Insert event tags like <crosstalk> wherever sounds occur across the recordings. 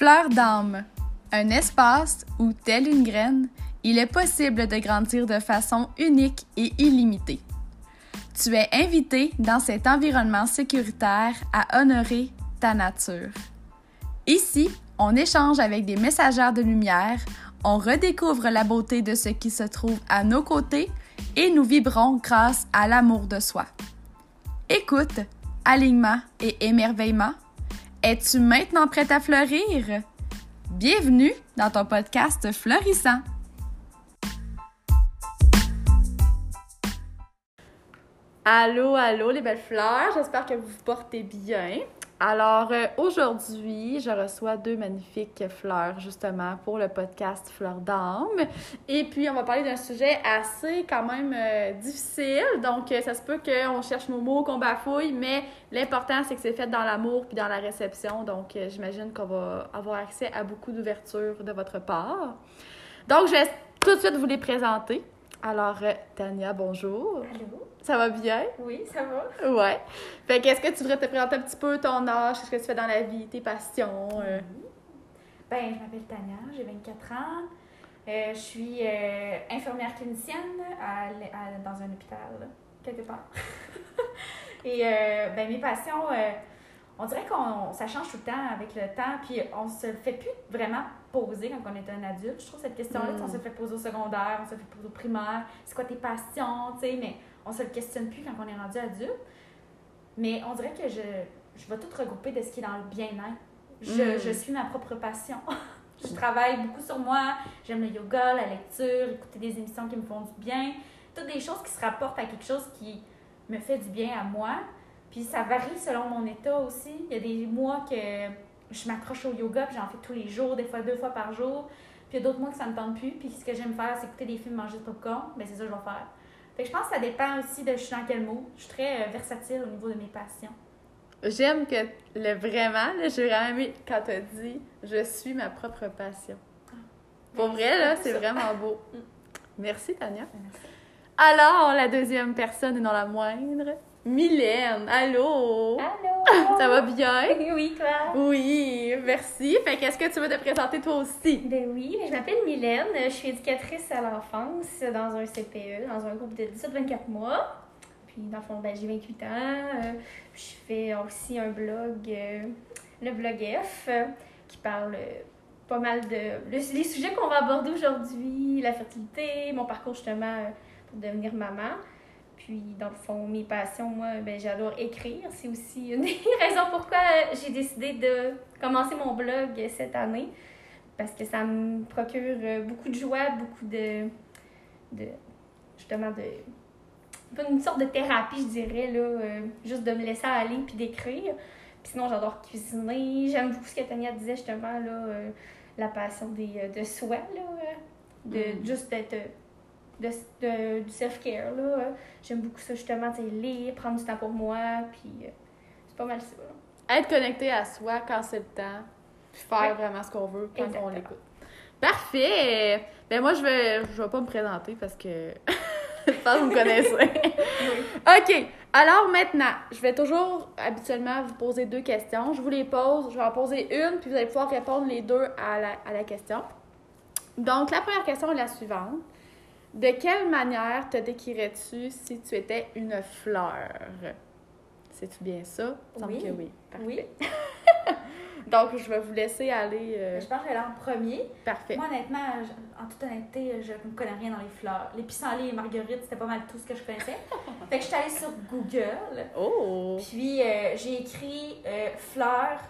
Fleur d'âme, un espace où, telle une graine, il est possible de grandir de façon unique et illimitée. Tu es invité dans cet environnement sécuritaire à honorer ta nature. Ici, on échange avec des messagères de lumière, on redécouvre la beauté de ce qui se trouve à nos côtés et nous vibrons grâce à l'amour de soi. Écoute, alignement et émerveillement. Es-tu maintenant prête à fleurir? Bienvenue dans ton podcast Fleurissant. Allô, allô les belles fleurs, j'espère que vous vous portez bien. Alors euh, aujourd'hui, je reçois deux magnifiques fleurs justement pour le podcast Fleurs d'âme. Et puis on va parler d'un sujet assez quand même euh, difficile. Donc euh, ça se peut qu'on cherche nos mots, qu'on bafouille, mais l'important c'est que c'est fait dans l'amour puis dans la réception. Donc j'imagine qu'on va avoir accès à beaucoup d'ouverture de votre part. Donc je vais tout de suite vous les présenter. Alors Tania, bonjour. Allô? Ça va bien? Oui, ça va. Ouais. Fait qu'est-ce que tu voudrais te présenter un petit peu ton âge, qu'est-ce que tu fais dans la vie, tes passions? euh? Ben, je m'appelle Tania, j'ai 24 ans. Euh, je suis euh, infirmière clinicienne à l- à- dans un hôpital, là, quelque part. <laughs> Et euh, ben, mes passions, on dirait qu'on ça change tout le temps avec le temps, puis on se fait plus vraiment poser quand on est un adulte. Je trouve cette question-là, Mm. on se le fait poser au secondaire, on se fait poser au primaire, c'est quoi tes passions, tu sais, mais on se le questionne plus quand on est rendu adulte. Mais on dirait que je, je vais tout regrouper de ce qui est dans le bien-être. Je, Mm. je suis ma propre passion. <laughs> je travaille beaucoup sur moi. J'aime le yoga, la lecture, écouter des émissions qui me font du bien. Toutes des choses qui se rapportent à quelque chose qui me fait du bien à moi. Puis ça varie selon mon état aussi. Il y a des mois que je m'accroche au yoga, puis j'en fais tous les jours, des fois deux fois par jour. Puis il y a d'autres mois que ça me tente plus. Puis ce que j'aime faire, c'est écouter des films, manger du popcorn. Ben c'est ça que je vais faire. Fait que je pense que ça dépend aussi de je suis dans quel mood. Je suis très euh, versatile au niveau de mes passions. J'aime que le vraiment, j'ai vraiment aimé quand tu as dit je suis ma propre passion. Pour Ben, vrai, là, c'est vraiment beau. <laughs> Mm. Merci, Tania. Merci. Alors, la deuxième personne et non la moindre, Mylène. Allô? Allô! <laughs> Ça va bien? <laughs> Oui, toi? Oui, merci. Fait qu'est-ce que tu veux te présenter toi aussi? Ben oui, ben je m'appelle Mylène, je suis éducatrice à l'enfance dans un CPE, dans un groupe de 17-24 mois. Puis dans le fond, ben, j'ai 28 ans. euh, je fais aussi un blog, euh, le blog F, euh, qui parle euh, pas mal de le- les sujets qu'on va aborder aujourd'hui, la fertilité, mon parcours justement pour devenir maman. Puis, dans le fond, mes passions, moi, ben, j'adore écrire. C'est aussi une <laughs> des raisons pourquoi j'ai décidé de commencer mon blog cette année. Parce que ça me procure euh, beaucoup de joie, beaucoup de. de justement, de. une sorte de thérapie, je dirais, là. euh, juste de me laisser aller puis d'écrire. Puis sinon, j'adore cuisiner. J'aime beaucoup ce que Tania disait, justement, là. euh, la passion des, de soi, là. de Mm. juste d'être. De, de- du self-care, là. J'aime beaucoup ça, justement, lire, prendre du temps pour moi, puis euh, c'est pas mal ça. là. Être connecté à soi quand c'est le temps, puis faire Ouais. vraiment ce qu'on veut quand Exactement. on l'écoute. Parfait! Ben moi, je vais, je vais pas me présenter parce que <laughs> je pense que vous me connaissez. <laughs> OK. Alors maintenant, je vais toujours habituellement vous poser deux questions. Je vous les pose. Je vais en poser une, puis vous allez pouvoir répondre les deux à la, à la question. Donc, la première question est la suivante. De quelle manière te décrirais-tu si tu étais une fleur? C'est-tu bien ça? Oui. que oui. Parfait. Oui. <laughs> Donc, je vais vous laisser aller. euh, Je pense que je vais aller en premier. Parfait. Moi, honnêtement, je- en toute honnêteté, je ne connais rien dans les fleurs. Les pissenlits et marguerites, c'était pas mal tout ce que je connaissais. <laughs> fait que je suis allée sur Google. Oh! Puis euh, j'ai écrit euh, fleurs.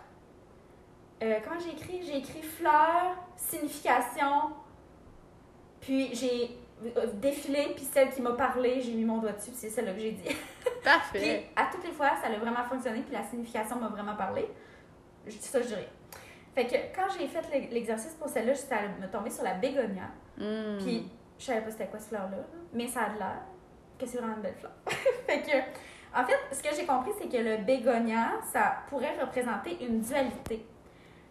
Euh, comment j'ai écrit? J'ai écrit fleurs, signification. Puis j'ai défilé, puis celle qui m'a parlé, j'ai mis mon doigt dessus, puis c'est celle-là que j'ai dit. <laughs> Puis Parfait. à toutes les fois, ça a vraiment fonctionné, puis la signification m'a vraiment parlé. Je dis ça, je dirais. Fait que quand j'ai fait l'e- l'exercice pour celle-là, allée me tomber sur la bégonia. Mm. Puis je savais pas c'était quoi cette fleur-là, là, mais ça a de l'air que c'est vraiment une belle fleur. <laughs> fait que, en fait, ce que j'ai compris, c'est que le bégonia, ça pourrait représenter une dualité.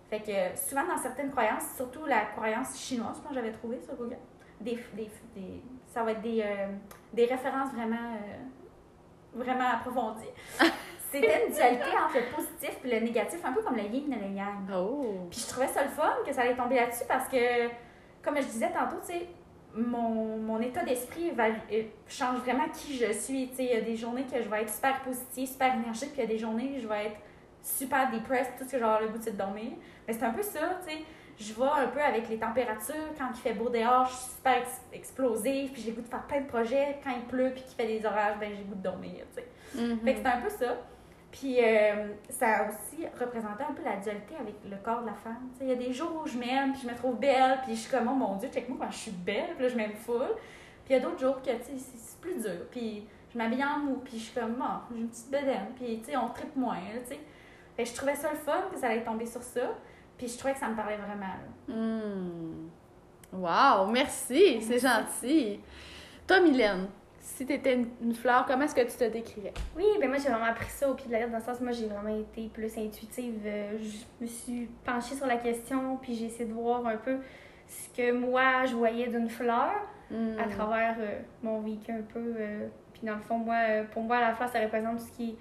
Fait que souvent dans certaines croyances, surtout la croyance chinoise, je pense que j'avais trouvé sur Google, des, des, des- ça va être des, euh, des références vraiment, euh, vraiment approfondies. <laughs> c'était une dualité entre le positif et le négatif, un peu comme le yin et le yang. Oh. Puis je trouvais ça le fun que ça allait tomber là-dessus parce que, comme je disais tantôt, tu sais, mon, mon état d'esprit euh, change vraiment qui je suis. Tu sais, il y a des journées que je vais être super positive, super énergique, puis il y a des journées que je vais être super depressed, tout ce que avoir le goût de dormir. Mais c'est un peu ça, tu sais. Je vais un peu avec les températures. Quand il fait beau dehors, je suis super ex- explosive, puis j'ai goût de faire plein de projets. Quand il pleut, puis qu'il fait des orages, ben j'ai goût de dormir, tu sais. Mhm. Fait que c'était un peu ça. Puis euh, ça a aussi représenté un peu la dualité avec le corps de la femme. Tu sais, Il y a des jours où je m'aime, puis je me trouve belle, puis je suis comme, oh mon Dieu, check-moi quand je suis belle, puis là, je m'aime full. Puis il y a d'autres jours que, tu sais, c'est c'est plus dur. Puis je m'habille en mou, puis je suis comme, oh, j'ai une petite bedaine, puis tu sais, on tripe moins, tu sais. Fait que je trouvais ça le fun que ça allait tomber sur ça, puis je trouvais que ça me parlait vraiment. Hmm. Wow, merci, c'est gentil. Toi, Mylène, si tu étais une, une fleur, comment est-ce que tu te décrirais? Oui, ben moi j'ai vraiment appris ça au pied de la lettre, dans le sens moi j'ai vraiment été plus intuitive. Euh, Je me suis penchée sur la question, puis j'ai essayé de voir un peu ce que moi je voyais d'une fleur Hmm. à travers euh, mon vécu un peu. euh, puis dans le fond, moi, pour moi, la fleur, ça représente tout ce qui est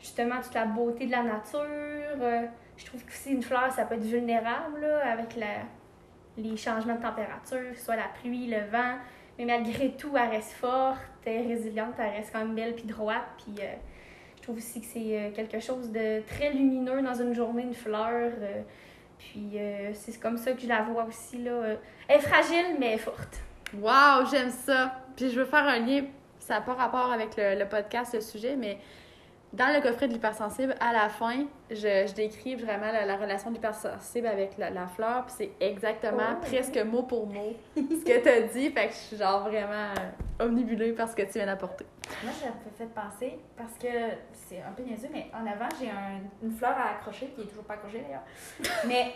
justement toute la beauté de la nature. euh, je trouve que aussi une fleur, ça peut être vulnérable là, avec la, les changements de température, que ce soit la pluie, le vent. Mais malgré tout, elle reste forte, elle est résiliente, elle reste quand même belle puis droite. Puis euh, je trouve aussi que c'est euh, quelque chose de très lumineux dans une journée, une fleur. euh, puis euh, c'est comme ça que je la vois aussi. Là. Elle est fragile, mais elle est forte. Wow, j'aime ça. Puis je veux faire un lien, ça n'a pas rapport avec le podcast, le sujet, mais dans le coffret de l'hypersensible, à la fin, je, je décris vraiment la, la relation de l'hypersensible avec la, la fleur, puis c'est exactement Oh, presque mot pour mot ce que tu as dit. Fait que je suis genre vraiment euh, omnibulée par ce que tu viens d'apporter. Moi, ça me fait penser, parce que c'est un peu niaiseux, mais en avant, j'ai un- une fleur à accrocher, qui est toujours pas accrochée d'ailleurs. <laughs> Mais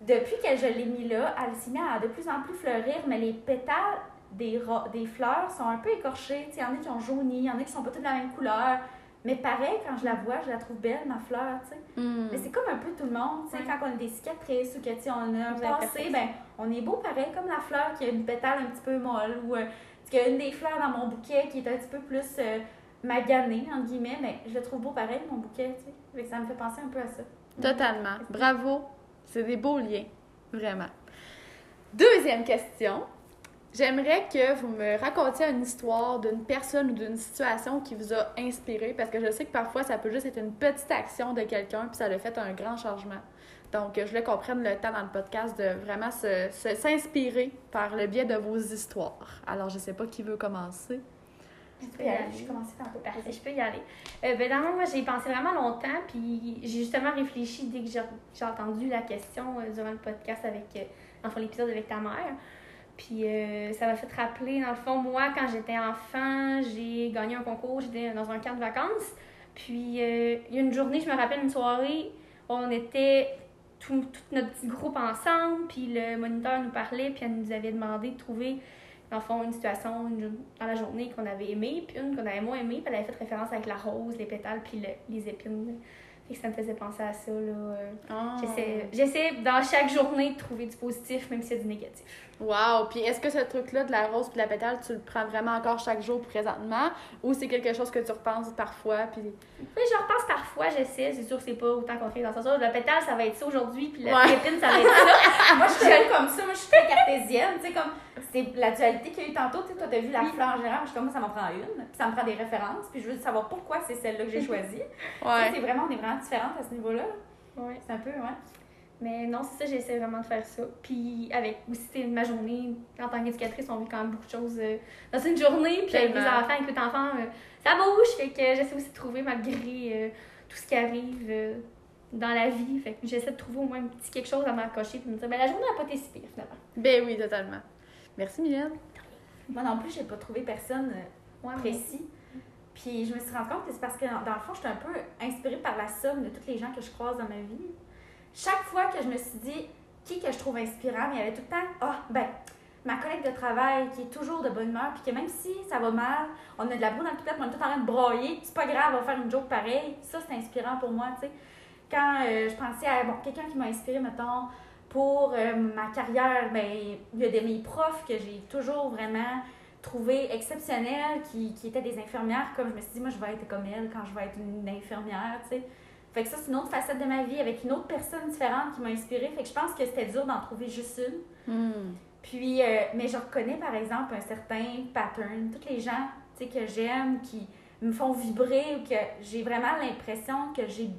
depuis que je l'ai mis là, elle s'est mise à de plus en plus fleurir, mais les pétales des, des fleurs sont un peu écorchés. Il y en a qui ont jauni, il y en a qui sont pas toutes de la même couleur. Mais pareil, quand je la vois, je la trouve belle, ma fleur, tu sais. Hmm. Mais c'est comme un peu tout le monde, tu sais, quand on a des cicatrices ou que, tu sais, on a un passé, ben, on est beau pareil, comme la fleur qui a une pétale un petit peu molle ou euh, qu'il y a une des fleurs dans mon bouquet qui est un petit peu plus euh, maganée, entre guillemets, mais je le trouve beau pareil, mon bouquet, tu sais. Ça me fait penser un peu à ça. Totalement. Bravo. C'est des beaux liens. Vraiment. Deuxième question. J'aimerais que vous me racontiez une histoire d'une personne ou d'une situation qui vous a inspiré, parce que je sais que parfois ça peut juste être une petite action de quelqu'un, puis ça a fait un grand changement. Donc, je voulais qu'on prenne le temps dans le podcast de vraiment se- se- s'inspirer par le biais de vos histoires. Alors, je sais pas qui veut commencer. Je peux y aller. J'ai tantôt. Parfait, je peux y aller. Euh, ben, dans moi, j'y ai pensé vraiment longtemps, puis j'ai justement réfléchi dès que j'ai j'ai entendu la question euh, durant le podcast avec, euh, fond, l'épisode avec ta mère. Puis euh, ça m'a fait rappeler, dans le fond, moi, quand j'étais enfant, j'ai gagné un concours, j'étais dans un camp de vacances. Puis euh, il y a une journée, je me rappelle une soirée, on était tout, notre petit groupe ensemble, puis le moniteur nous parlait, puis elle nous avait demandé de trouver, dans le fond, une situation dans la journée qu'on avait aimée, puis une qu'on avait moins aimée, puis elle avait fait référence avec la rose, les pétales, puis le- les épines. Fait que ça me faisait penser à ça, là. euh. Ah. J'essaie- J'essaie dans chaque journée de trouver du positif, même s'il y a du négatif. Wow! Puis est-ce que ce truc-là de la rose puis de la pétale, tu le prends vraiment encore chaque jour présentement? Ou c'est quelque chose que tu repenses parfois? Puis... Oui, je repense parfois, j'essaie. C'est sûr que c'est pas autant concret dans ce sens. Le pétale, ça va être ça aujourd'hui, puis la Ouais. ça va être ça. <laughs> moi, je suis comme ça. Moi, je suis très cartésienne. Tu sais, comme, c'est la dualité qu'il y a eu tantôt. Tu sais, toi, t'as vu la fleur en général. Je suis comme, moi, ça m'en prend une. Puis ça me prend des références. Puis je veux savoir pourquoi c'est celle-là que j'ai <laughs> choisie. Tu C'est vraiment, on est vraiment différentes à ce niveau-là. Ouais. C'est un peu, ouais. Mais non, c'est ça, j'essaie vraiment de faire ça. Puis avec aussi c'est ma journée, en tant qu'éducatrice, on vit quand même beaucoup de choses euh, dans une journée. Puis avec les Tellement. enfants, avec les enfants, euh, ça bouge. Fait que j'essaie aussi de trouver malgré euh, tout ce qui arrive euh, dans la vie. Fait que j'essaie de trouver au moins un petit quelque chose à m'accrocher. Puis me dire, ben la journée n'a pas été si pire finalement. Ben oui, totalement. Merci, Mylène. Moi non plus, j'ai pas trouvé personne euh, mais- précis. Puis je me suis rendu compte que c'est parce que dans le fond, j'étais un peu inspirée par la somme de tous les gens que je croise dans ma vie. Chaque fois que je me suis dit qui que je trouve inspirant, mais il y avait tout le temps ah ben ma collègue de travail qui est toujours de bonne humeur puis que même si ça va mal, on a de la boue dans le pilote, on est tout en train de broyer, c'est pas grave, on va faire une joke pareil. Ça c'est inspirant pour moi, tu sais. Quand euh, je pensais à bon, quelqu'un qui m'a inspiré mettons pour euh, ma carrière, ben il y a des mes profs que j'ai toujours vraiment trouvé exceptionnelles, qui, qui étaient des infirmières, comme je me suis dit, moi, je vais être comme elle quand je vais être une infirmière, tu sais. Fait que ça, c'est une autre facette de ma vie avec une autre personne différente qui m'a inspirée. Fait que je pense que c'était dur d'en trouver juste une. Hmm. Puis, euh, mais je reconnais par exemple un certain pattern. Toutes les gens tu sais, que j'aime, qui me font vibrer ou que j'ai vraiment l'impression que j'ai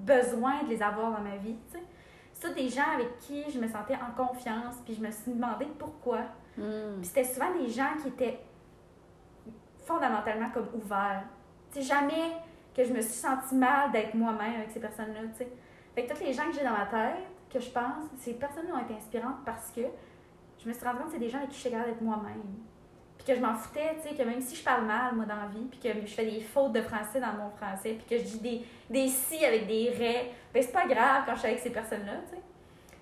besoin de les avoir dans ma vie. Tu sais. Ça, des gens avec qui je me sentais en confiance, puis je me suis demandé pourquoi. Hmm. Puis c'était souvent des gens qui étaient fondamentalement comme ouverts. Tu jamais que je me suis sentie mal d'être moi-même avec ces personnes-là, tu sais. Fait que toutes les gens que j'ai dans ma tête, que je pense, ces personnes-là ont été inspirantes parce que je me suis rendu compte que c'est des gens avec qui je suis capable d'être moi-même. Puis que je m'en foutais, tu sais, que même si je parle mal, moi, dans la vie, puis que je fais des fautes de français dans mon français, puis que je dis des, des si avec des raies, ben c'est pas grave quand je suis avec ces personnes-là, tu sais.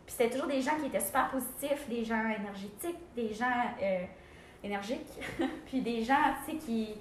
Puis c'était toujours des gens qui étaient super positifs, des gens énergétiques, des gens euh, énergiques, <laughs> puis des gens, tu sais, qui...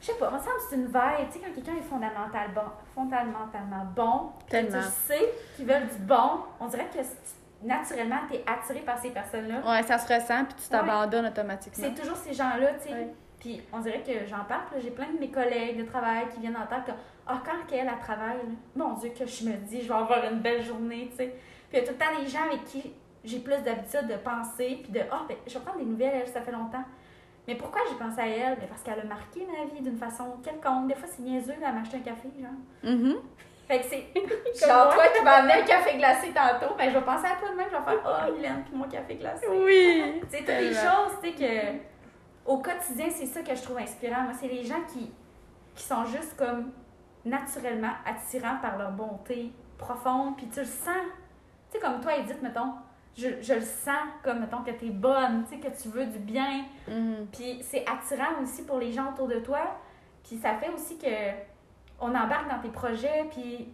Je sais pas, me semble que c'est une vibe, tu sais, quand quelqu'un est fondamental bon, fondamentalement bon, puis que tu sais qu'ils veulent du bon, on dirait que c'est- naturellement, tu es attiré par ces personnes-là. Ouais, ça se ressent, puis tu t'abandonnes automatiquement. C'est toujours ces gens-là, tu sais. Puis on dirait que j'en parle, j'ai plein de mes collègues de travail qui viennent en tête que, ah, quand qu'elle, elle travaille, là, mon Dieu, que je me dis, je vais avoir une belle journée, tu sais. Puis il y a tout le temps des gens avec qui j'ai plus d'habitude de penser, puis de, ah, ben, je vais prendre des nouvelles, elle, ça fait longtemps. Mais pourquoi j'ai pensé à elle? Ben, parce qu'elle a marqué ma vie d'une façon quelconque. Des fois, c'est niaiseux, elle m'a acheté un café, genre. Mhm. Fait que c'est. <laughs> Genre, toi qui m'as amené un café glacé tantôt, ben, je vais penser à toi demain, je vais faire, ah, Mylène, puis mon café glacé. Oui! Tu sais, toutes les choses, tu sais, que au quotidien, c'est ça que je trouve inspirant. Moi, c'est les gens qui, qui sont juste comme naturellement attirants par leur bonté profonde, puis tu le sens. Tu sais, comme toi, Edith, mettons, je, je le sens comme, mettons, que t'es bonne, tu sais, que tu veux du bien, Mhm. puis c'est attirant aussi pour les gens autour de toi, puis ça fait aussi que on embarque dans tes projets, puis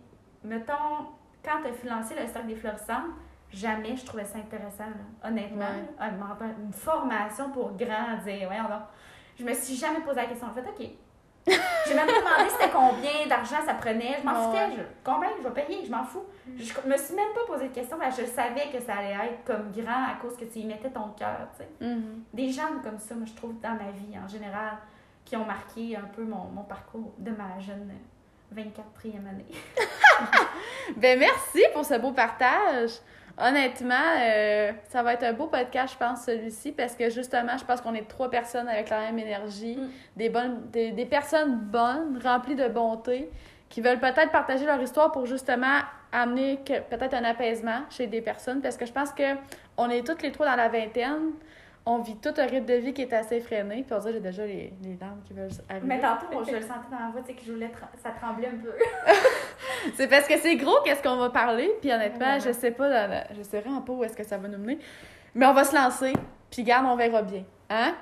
mettons, quand tu as lancé le cercle des florissantes, jamais je trouvais ça intéressant, là, honnêtement. Ouais. Une formation pour grandir, voyons donc. Je me suis jamais posé la question. En fait, OK. J'ai même pas demandé c'était combien d'argent ça prenait. Je m'en Ouais. foutais. Je, combien? Je vais payer, je m'en fous. Je me suis même pas posé de question parce que je savais que ça allait être comme grand à cause que tu y mettais ton cœur, Mhm. des gens comme ça, moi, je trouve, dans ma vie en général, qui ont marqué un peu mon, mon parcours de ma jeune 24e année. <laughs> Ben merci pour ce beau partage. Honnêtement, euh, ça va être un beau podcast, je pense, celui-ci, parce que justement, je pense qu'on est trois personnes avec la même énergie, Mm. des, bonnes, des, des personnes bonnes, remplies de bonté, qui veulent peut-être partager leur histoire pour justement amener peut-être un apaisement chez des personnes, parce que je pense que on est toutes les trois dans la vingtaine, on vit tout un rythme de vie qui est assez effréné, puis on dirait j'ai déjà les, les larmes qui veulent arriver. Mais tantôt, je le sentais dans la voix, tu sais, que je voulais, ça tremblait un peu. <laughs> C'est parce que c'est gros qu'est-ce qu'on va parler, puis honnêtement, Ouais. je sais pas, dans la- je sais vraiment pas où est-ce que ça va nous mener. Mais on va se lancer, puis garde, on verra bien. Hein?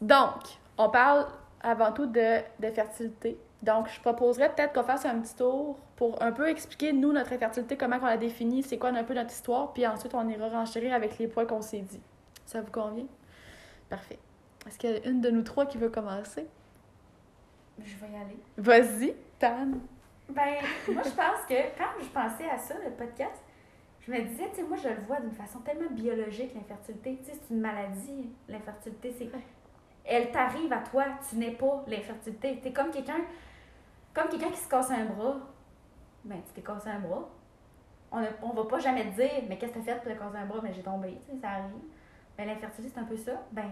Donc, on parle avant tout de, de fertilité. Donc, je proposerais peut-être qu'on fasse un petit tour pour un peu expliquer, nous, notre infertilité, comment on la définit, c'est quoi un peu notre histoire, puis ensuite, on ira renchérir avec les points qu'on s'est dit. Ça vous convient? Parfait. Est-ce qu'il y a une de nous trois qui veut commencer? Je vais y aller. Vas-y, Tan. Ben, moi, je pense que quand je pensais à ça, le podcast, je me disais, tu sais, moi, je le vois d'une façon tellement biologique, l'infertilité. Tu sais, c'est une maladie, l'infertilité. C'est... Elle t'arrive à toi, tu n'es pas l'infertilité. T'es comme quelqu'un comme quelqu'un qui se casse un bras. Ben, tu t'es cassé un bras. On, ne on va pas jamais te dire, mais qu'est-ce que t'as fait pour te casser un bras? Ben, j'ai tombé, tu sais, ça arrive. Ben, l'infertilité, c'est un peu ça. Ben,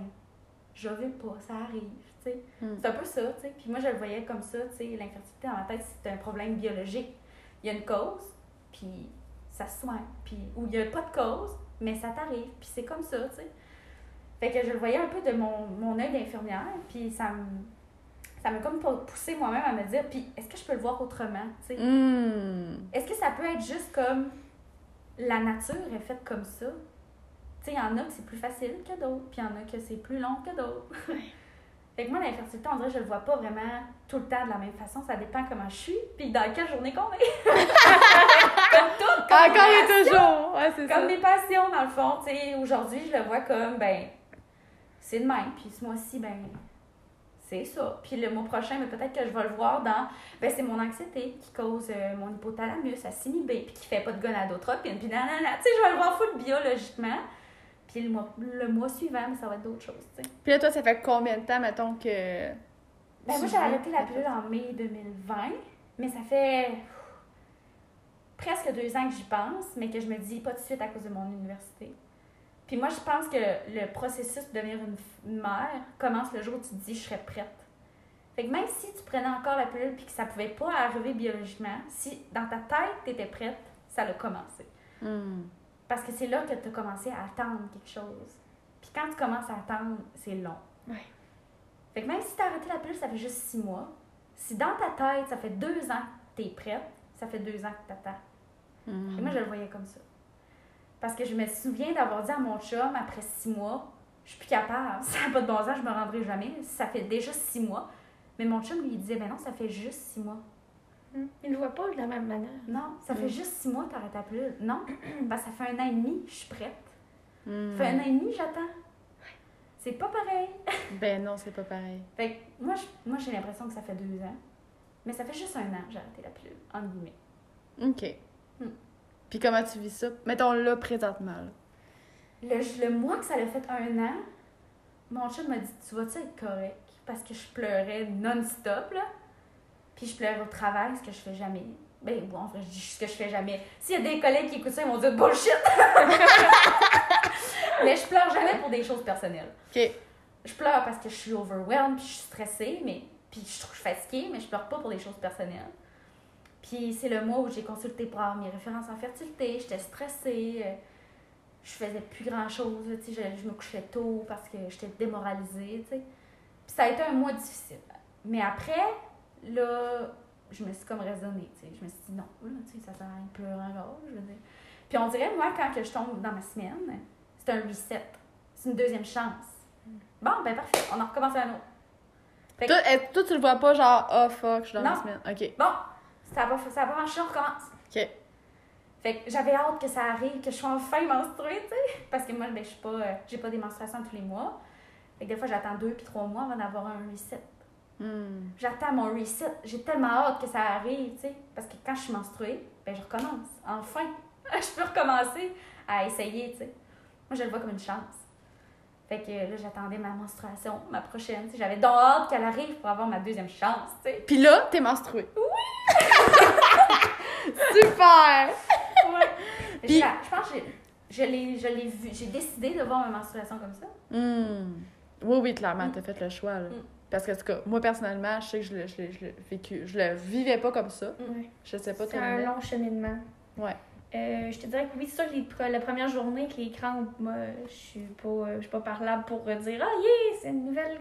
je veux pas, ça arrive, tu sais. Hmm. C'est un peu ça, tu sais. Puis moi, je le voyais comme ça, tu sais. L'infertilité, dans ma tête, c'est un problème biologique. Il y a une cause, puis ça se soigne. Puis, ou il y a pas de cause, mais ça t'arrive, puis c'est comme ça, tu sais. Fait que je le voyais un peu de mon, mon œil d'infirmière, puis ça me. Ça m'a comme poussé moi-même à me dire, puis est-ce que je peux le voir autrement, tu sais? Hmm. Est-ce que ça peut être juste comme la nature est faite comme ça? Tu sais, il y en a que c'est plus facile que d'autres, puis il y en a que c'est plus long que d'autres. <laughs> fait que moi, l'infertilité, on dirait que je le vois pas vraiment tout le temps de la même façon. Ça dépend comment je suis, puis dans quelle journée qu'on est. <laughs> comme tout, comme Encore et toujours! Ouais, c'est ça. Comme mes passions, dans le fond. Tu sais, aujourd'hui, je le vois comme, ben, c'est de même. Puis ce mois-ci, ben, c'est ça. Puis le mois prochain, mais peut-être que je vais le voir dans, ben, c'est mon anxiété qui cause euh, mon hypothalamus à s'inhiber, puis qui fait pas de gonadotropine, puis nanana. Tu sais, je vais le voir full biologiquement. Le mois, le mois suivant, ça va être d'autres choses, tu sais. Puis là, toi, ça fait combien de temps, mettons, que. Ben, moi, j'ai arrêté la pilule en mai 2020, mais ça fait presque deux ans que j'y pense, mais que je me dis pas tout de suite à cause de mon université. Puis moi, je pense que le processus de devenir une, mère commence le jour où tu te dis je serais prête. Fait que même si tu prenais encore la pilule puis que ça pouvait pas arriver biologiquement, si dans ta tête tu étais prête, ça a commencé. Hmm. Parce que c'est là que tu as commencé à attendre quelque chose. Puis quand tu commences à attendre, c'est long. Ouais. Fait que même si tu as arrêté la pilule, ça fait juste six mois. Si dans ta tête, ça fait deux ans que tu es prête, ça fait deux ans que tu attends. Hmm. Et moi, je le voyais comme ça. Parce que je me souviens d'avoir dit à mon chum, après six mois, je suis plus capable, ça n'a pas de bon sens, je me rendrai jamais. Ça fait déjà six mois. Mais mon chum, lui, disait, ben non, ça fait juste six mois. Hmm. Il ne le voit pas de la même manière. Non, ça fait juste six mois que tu arrêtes ta pilule. Non, que <clears throat> ça fait un an et demi, je suis prête. Hmm. Ça fait un an et demi, j'attends. C'est pas pareil. <laughs> Ben non, c'est pas pareil. Fait que moi, je- moi j'ai l'impression que ça fait deux ans. Mais ça fait juste un an que j'ai arrêté la pilule, entre guillemets. OK. Hmm. Puis comment tu vis ça? Mettons là, présentement. là. Le, le mois que ça l'a fait un an, mon chum m'a dit Tu vas-tu être correct Parce que je pleurais non-stop, là. Puis je pleurais au travail, ce que je fais jamais. Ben, bon, en vrai, je dis ce que je fais jamais. S'il y a des collègues qui écoutent ça, ils vont dire bullshit <laughs> Mais je pleure jamais pour des choses personnelles. OK. Je pleure parce que je suis overwhelmed, puis je suis stressée, mais puis je trouve fatiguée, mais je pleure pas pour des choses personnelles. Puis c'est le mois où j'ai consulté pour avoir mes références en fertilité, j'étais stressée, je faisais plus grand chose, tu sais, je, je me couchais tôt parce que j'étais démoralisée, tu sais. Puis ça a été un mois difficile. Mais après, là, je me suis comme raisonnée, tu sais. Je me suis dit non, là, tu sais, ça sert à rien de pleurer encore, je veux dire. Puis on dirait, moi, quand que je tombe dans ma semaine, c'est un reset. C'est une deuxième chance. Bon, ben parfait, on en recommence un autre. Fait que- Toi, tu le vois pas genre, oh fuck, je suis dans Non. la semaine. OK. Bon, ça va, ça va marcher, on recommence. OK. Fait que j'avais hâte que ça arrive, que je sois enfin menstruée, tu sais. Parce que moi, ben, je suis pas, euh, j'ai pas des menstruations tous les mois. Fait que des fois, j'attends deux puis trois mois avant d'avoir un reset. Hmm. J'attends mon reset. J'ai tellement hâte que ça arrive, tu sais. Parce que quand je suis menstruée, ben, je recommence. Enfin, <laughs> je peux recommencer à essayer, tu sais. Moi, je le vois comme une chance. Fait que là, j'attendais ma menstruation, ma prochaine. J'avais donc hâte qu'elle arrive pour avoir ma deuxième chance, tu sais. Puis là, t'es menstruée. Oui! <laughs> Super! Ouais. Puis- Je pense que j'ai- je l'ai, je l'ai vu, j'ai décidé de voir ma menstruation comme ça. Hmm. Oui, oui, clairement, t'as fait le choix. Là. Mm. Parce que, en tout cas, moi, personnellement, je sais que je le, je l'ai- je l'ai vécu. Je le vivais pas comme ça. Ouais. Je sais pas C'est un long cheminement. Ouais. Euh, je te dirais que oui, c'est sûr que les la première journée avec les crampes, moi, je suis pas, euh, je suis pas parlable pour dire Ah, yeah, c'est une nouvelle,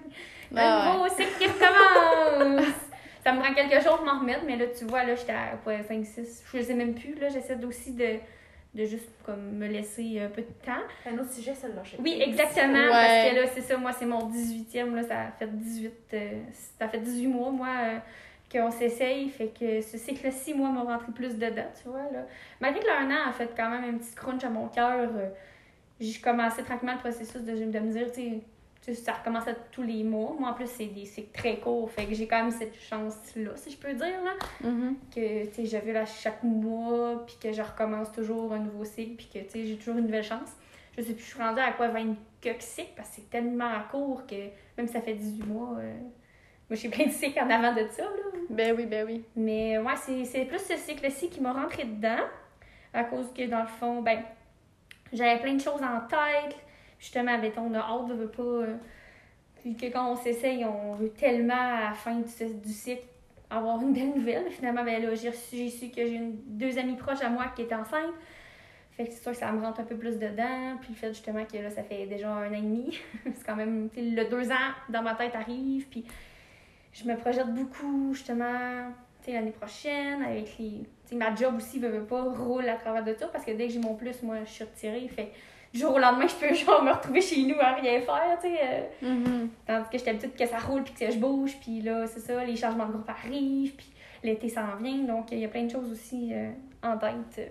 Ah, un nouveau cycle qui recommence. <laughs> ça me prend quelques jours pour m'en remettre, mais là, tu vois, là, j'étais à quoi, 5, 6, je sais même plus. Là, j'essaie aussi de, de juste comme me laisser un peu de temps. C'est un autre sujet, celle-là. je sais. Oui, exactement. Ouais. Parce que là, c'est ça, moi, c'est mon 18e. Là, ça fait 18, euh, ça fait 18 mois, moi, euh, qu'on s'essaye. Fait que ce cycle-ci, moi, m'a rentré plus dedans, tu vois. Là. Malgré que l'un an a fait quand même un petit crunch à mon cœur, euh, j'ai commencé tranquillement le processus de, de me dire, tu sais, ça recommence à tous les mois. Moi, en plus, c'est des cycles très courts. Fait que j'ai quand même cette chance-là, si je peux dire, là Mhm. que tu sais je là chaque mois puis que je recommence toujours un nouveau cycle puis que tu sais j'ai toujours une nouvelle chance je sais plus je suis rendue à quoi 20 quelques cycles parce que c'est tellement court que même si ça fait 18 mois euh, moi j'ai <laughs> plein de cycles en avant de ça là Ben oui, ben oui. mais ouais c'est c'est plus ce cycle-ci qui m'a rentré dedans à cause que dans le fond ben j'avais plein de choses en tête justement mettons on a hâte veut pas euh, puis que quand on s'essaye on veut tellement à la fin du, du cycle avoir une belle nouvelle. Finalement, ben là, j'ai su que j'ai une, deux amies proches à moi qui étaient enceintes. Fait que c'est sûr que ça me rentre un peu plus dedans. Puis le fait justement que là, ça fait déjà un an et demi. <laughs> c'est quand même, le deux ans dans ma tête arrive. Puis je me projette beaucoup, justement, l'année prochaine avec les. Ma job aussi, veut, veut pas, roule à travers de ça parce que dès que j'ai mon plus, moi, je suis retirée. Fait du jour au lendemain, je peux <laughs> genre me retrouver chez nous à rien faire, tu sais. euh, Mhm. Tandis que j'étais habituée que ça roule puis que je bouge. Puis là, c'est ça, les changements de groupe arrivent. Puis l'été s'en vient. Donc, il y a plein de choses aussi euh, en tête. euh.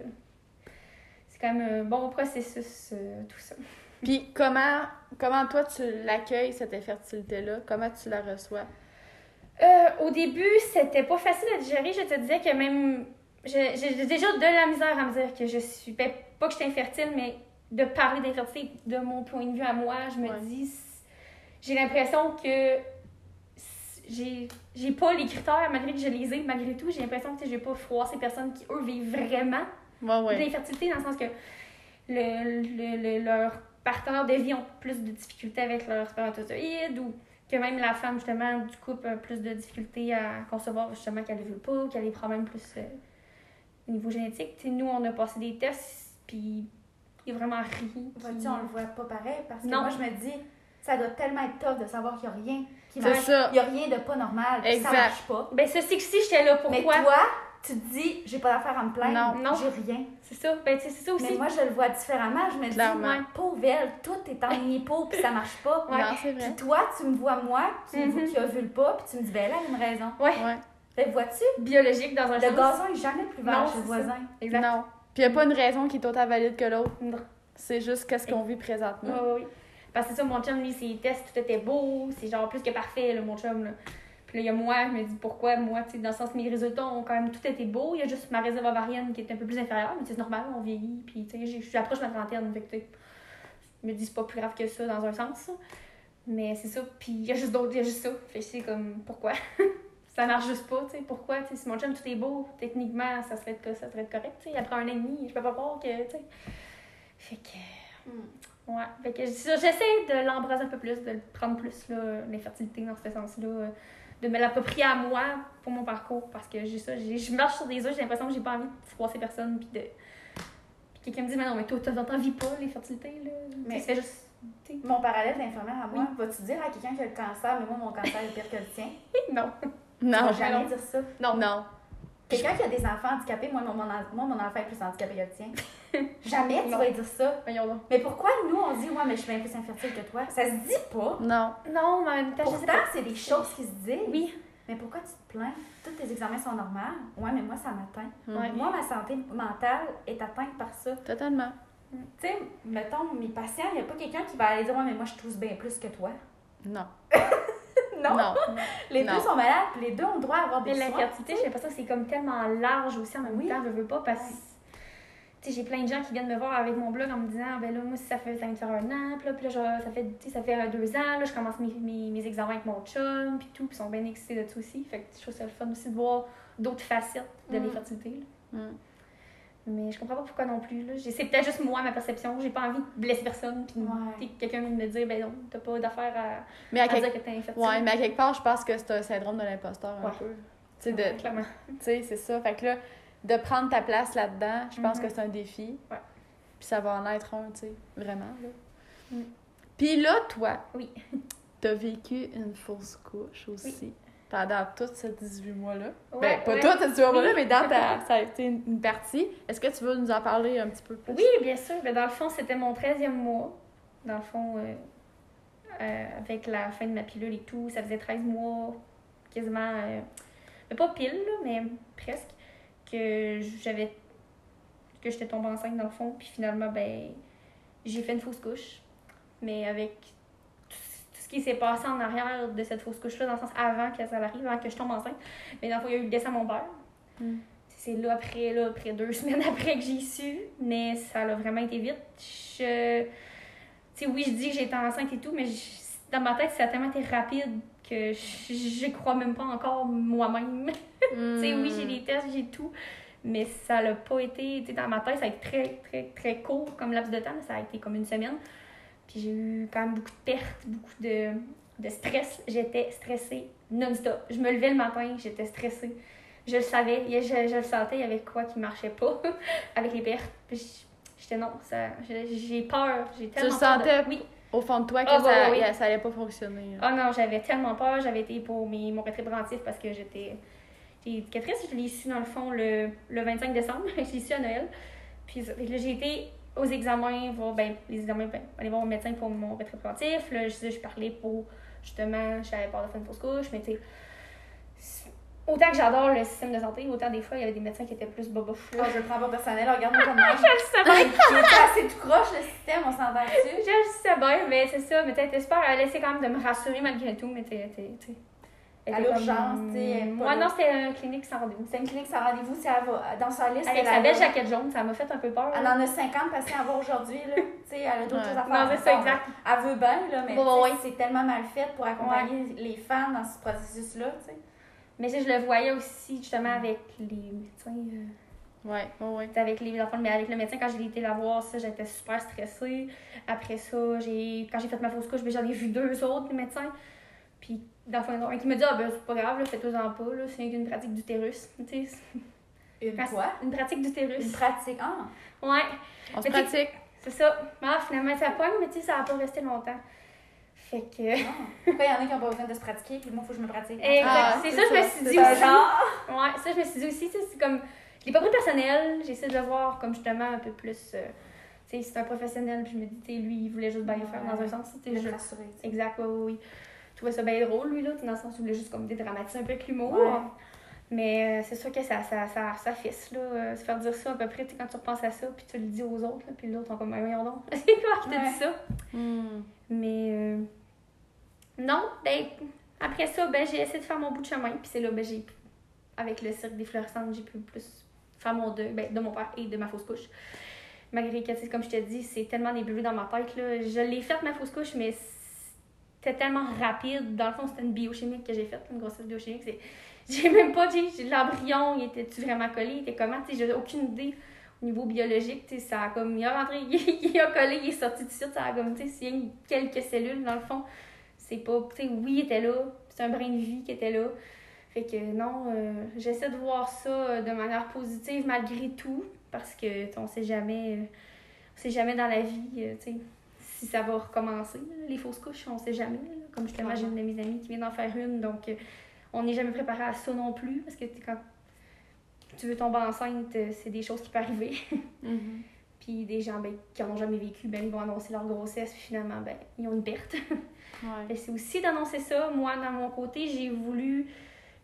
C'est quand même un bon processus, euh, tout ça. Puis comment, comment toi, tu l'accueilles, cette infertilité-là? Comment tu la reçois? Au début, c'était pas facile à digérer. Je te disais que même. J'ai déjà de la misère à me dire que je suis. ben, pas que je suis infertile, mais de parler d'infertilité de mon point de vue à moi, je me Ouais. dis, j'ai l'impression que j'ai pas les critères, malgré que je les ai, malgré tout, j'ai l'impression que sais, j'ai pas froid ces personnes qui, eux, vivent vraiment Ouais, l'infertilité dans le sens que le, le, le- leur partenaire de vie ont plus de difficultés avec leur spermatozoïde ou que même la femme, justement, du couple a plus de difficultés à concevoir, justement, qu'elle ne veut pas, qu'elle a des problèmes plus euh, au niveau génétique. Tu sais, nous, on a passé des tests, puis il a vraiment rien. qui- Vois-tu, on le voit pas pareil parce que Non. moi, je me dis, ça doit tellement être tough de savoir qu'il n'y a rien qui marche. Il n'y a rien de pas normal. puis Ça marche pas. Ben, c'est que si j'étais là, Mais pourquoi? toi, tu te dis, j'ai pas d'affaire à me plaindre. Non. Non. J'ai rien. C'est ça. Ben, tu sais, c'est ça aussi. Mais moi, je le vois différemment. Je me dis, Clairement. ouais, pauvre elle, tout est en hypo puis ça marche pas. Ouais. Non, c'est vrai. Puis toi, tu me vois moi, qui, Mhm. qui a vu le pas, puis tu me dis, ben là, elle a une raison. Ouais. Que vois-tu, Biologique dans un le gazon est jamais plus vert chez le voisin. Exact. Non. Puis il n'y a pas une raison qui est autant valide que l'autre. C'est juste qu'est-ce qu'on vit présentement. oui, oui. Parce que ça, mon chum, lui, ses tests, tout était beau. C'est genre plus que parfait, là, mon chum. Là. Puis là, il y a moi, je me dis pourquoi, moi, tu sais, dans le sens, mes résultats ont quand même tout été beau. Il y a juste ma réserve ovarienne qui est un peu plus inférieure, mais c'est normal, on vieillit. Puis, tu sais, j'ai- je suis approche de ma trentaine. Fait que, je me dis, c'est pas plus grave que ça dans un sens. Mais c'est ça. Puis, il y a juste d'autres, il y a juste ça. Fait que c'est comme, pourquoi? <laughs> ça marche juste pas, tu sais. Pourquoi? Tu sais, si mon chum, tout est beau, techniquement, ça serait, ça serait correct, tu sais. Après un an et demi, je peux pas croire que, tu sais. Fait que. Ouais, fait que j'essaie de l'embrasser un peu plus, de le prendre plus, là, l'infertilité dans ce sens-là, de me l'approprier à moi pour mon parcours, parce que j'ai ça, j'ai- je marche sur des œufs, j'ai l'impression que j'ai pas envie de froisser personne, puis de... Puis quelqu'un me dit, mais non, mais toi, t'en vis pas, l'infertilité, là, Mais- c'est juste... Mon parallèle d'infirmière à moi, vas-tu dire à quelqu'un qui a le cancer, mais moi, mon cancer est pire que le tien? <laughs> non. Tu Non. vas jamais non. dire ça? Non. Non. Quelqu'un qui a des enfants handicapés, moi, mon, mon, moi, mon enfant est plus handicapé que le tien. <laughs> Jamais tu Non. vas dire ça. Voyons. Mais pourquoi nous, on dit, ouais, mais je suis bien plus infertile que toi? Ça se dit pas. Non. Non, mais en même temps, Pourtant, c'est des choses qui se disent. Oui. Mais pourquoi tu te plains? Tous tes examens sont normaux. Ouais, mais moi, ça m'atteint. Ouais. Moi, ma santé mentale est atteinte par ça. Totalement. Tu sais, mettons, mes patients, il n'y a pas quelqu'un qui va aller dire, ouais, mais moi, je tousse bien plus que toi. Non. <laughs> Non. Non. <laughs> Les Non. deux sont malades, les deux ont le droit à avoir des Mais soins. l'infertilité, j'ai l'impression que c'est comme tellement large aussi en même Oui. temps, je veux pas, parce que Ouais. tu sais, j'ai plein de gens qui viennent me voir avec mon blog en me disant, ben là, moi, ça fait, ça faire un an, puis là, puis là, je- ça fait, tu sais, ça fait euh, deux ans, là, je commence mes, mes, mes examens avec mon chum, puis tout, puis ils sont bien excités de ça aussi. Fait que je trouve ça le fun aussi de voir d'autres facettes de Mm. l'infertilité. là. Mm. Mais je comprends pas pourquoi non plus. C'est peut-être juste moi, ma perception. J'ai pas envie de blesser personne. Puis Ouais. quelqu'un vient de me dire, ben non, t'as pas d'affaire à, Mais à, à quelque... dire que t'es infertile. ouais, mais à quelque part, je pense que c'est un syndrome de l'imposteur un Ouais. peu. Tu sais, de... Ouais, clairement. <laughs> tu sais, c'est ça. Fait que là, de prendre ta place là-dedans, je pense Mhm. que c'est un défi. Ouais. Puis ça va en être un, tu sais, vraiment. Là. Mm. Puis là, toi, Oui. t'as vécu une fausse couche aussi. Pendant tous ces 18 mois-là. Ouais, ben, pas ouais. tous ces 18 mois-là, Oui. mais dans ta, <laughs> ça a été une, une partie. Est-ce que tu veux nous en parler un petit peu plus? Oui, bien sûr. Ben, dans le fond, c'était mon 13e mois. Dans le fond, euh, euh, avec la fin de ma pilule et tout, ça faisait 13 mois, quasiment. euh, mais pas pile, là, mais presque. Que j'avais. que j'étais tombée enceinte, dans le fond. Puis finalement, ben, j'ai fait une fausse couche. Mais avec ce qui s'est passé en arrière de cette fausse couche-là, dans le sens avant que ça arrive, avant que je tombe enceinte. Mais dans le fond, il y a eu le décès à mon père. Mm. C'est là après, là, après deux <laughs> semaines après que j'ai su, mais ça a vraiment été vite. Je... Tu sais, oui, je dis que j'étais enceinte et tout, mais je- dans ma tête, ça a tellement été rapide que je je crois même pas encore moi-même. <laughs> tu sais, oui, j'ai des tests, j'ai tout, mais ça l'a pas été, tu sais, dans ma tête, ça a été très, très, très court comme laps de temps, ça a été comme une semaine. Puis j'ai eu quand même beaucoup de pertes, beaucoup de, de stress. J'étais stressée non-stop. Je me levais le matin, j'étais stressée. Je le savais, je, je, je le sentais, il y avait quoi qui marchait pas <laughs> avec les pertes. Puis j'étais non, ça, j'ai peur, j'ai Tu tellement le peur de- sentais Oui. au fond de toi que Ah, ça, oui. ça allait pas fonctionner. Ah non, j'avais tellement peur. J'avais été pour mes, mon retrait préventif parce que j'étais éducatrice. Je l'ai su dans le fond le, le 25 décembre. <laughs> je l'ai su à Noël. Puis là, j'ai été aux examens, voir, ben, les examens, ben, aller voir mon médecin pour mon retrait préventif. Là, je, je parlais pour justement, j'avais peur de faire une fausse couche, mais tu sais, autant que j'adore le système de santé, autant des fois, il y avait des médecins qui étaient plus boboches. Oh, je le prends pas personnel, regarde-moi comme moi. <laughs> Je le savais. Assez tout croche, le système, on s'entend dessus. Je le sais bien, mais c'est ça. Mais t'es super, elle essaie quand même de me rassurer malgré tout, mais t'es- Elle à l'urgence, tu sais. Moi, non, c'était une clinique sans rendez-vous. C'est une clinique sans rendez-vous, si elle va dans sa liste. Avec elle sa belle jaquette jaune, ça m'a fait un peu peur. Elle en a 50 patients à voir aujourd'hui, là. <laughs> Tu sais, elle a d'autres Ouais. choses à faire. Non, c'est ça, exact. Elle veut bien, là, mais c'est tellement mal fait pour accompagner les femmes dans ce processus-là, tu sais. Mais je le voyais aussi, justement, avec les médecins. euh, Ouais, ouais, ouais. C'était avec les enfants, mais avec le médecin, quand j'ai été la voir, ça, j'étais super stressée. Après ça, j'ai quand j'ai fait ma fausse couche, ben, j'en ai vu deux autres médecins. Dans le fond, un qui me dit Ah, ben, c'est pas grave, là, fais-toi-en pas, là, c'est une pratique d'utérus. <laughs> Tu sais, Une quoi? Une pratique d'utérus. Une pratique. Ah! Ouais, On se pratique. c'est ça. Ah, finalement, ça pogne, mais tu sais, ça a pas resté longtemps. Fait que. ah. Pourquoi il y en a qui n'ont pas besoin de se pratiquer, puis moi, il faut que je me pratique? Exact. Ah, c'est ça, je me suis dit aussi. genre? Ouais, ça, je me suis dit aussi, tu sais, c'est comme. Je l'ai pas pris personnel, j'essaie de le voir comme justement un peu plus. euh, tu sais, c'est un professionnel, puis je me dis, tu sais, lui, il voulait juste bien faire dans un sens, tu sais, Je je- vais te rassurer, tu sais. Exact, oui, oui, oui. Je trouvais ça bien drôle, lui, là, dans le sens où il voulait juste comme dédramatiser un peu avec l'humour. Ouais. Mais euh, c'est sûr que ça, ça, ça, ça fisse, là, euh, se faire dire ça à peu près, quand tu repenses à ça, puis tu le dis aux autres, là, puis l'autre, sont comme, un voyons donc, c'est quoi qui t'a dit ça? Hmm. Mais euh, non, ben, après ça, ben, j'ai essayé de faire mon bout de chemin, puis c'est là, ben, j'ai, avec le cirque des fluorescentes, j'ai pu plus faire mon deuil, ben, de mon père et de ma fausse couche. Malgré que, comme je te dis, c'est tellement nébuleux dans ma tête, là. Je l'ai faite, ma fausse couche, mais c'était tellement rapide. Dans le fond, c'était une biochimique que j'ai faite, une grossesse biochimique. <laughs> J'ai même pas dit, l'embryon, il était-tu vraiment collé, il était comment, tu sais, j'ai aucune idée au niveau biologique, tu sais, ça a comme, il a rentré, <laughs> il a collé, il est sorti du site, ça a comme, tu sais, quelques cellules, dans le fond, c'est pas, oui, il était là, c'est un brin de vie qui était là. Fait que non, euh, j'essaie de voir ça euh, de manière positive malgré tout, parce que, on sait jamais, euh, on sait jamais dans la vie, tu sais, si ça va recommencer, là, les fausses couches, on sait jamais, là. comme justement, j'ai une de mes amies qui vient d'en faire une, donc euh, on n'est jamais préparé à ça non plus, parce que, quand tu veux tomber enceinte, euh, c'est des choses qui peuvent arriver. <laughs> Mhm. Puis des gens ben, qui n'en ont jamais vécu, ben, ils vont annoncer leur grossesse, puis finalement, ben, ils ont une perte. <laughs> Ouais. C'est aussi d'annoncer ça. Moi, dans mon côté, j'ai voulu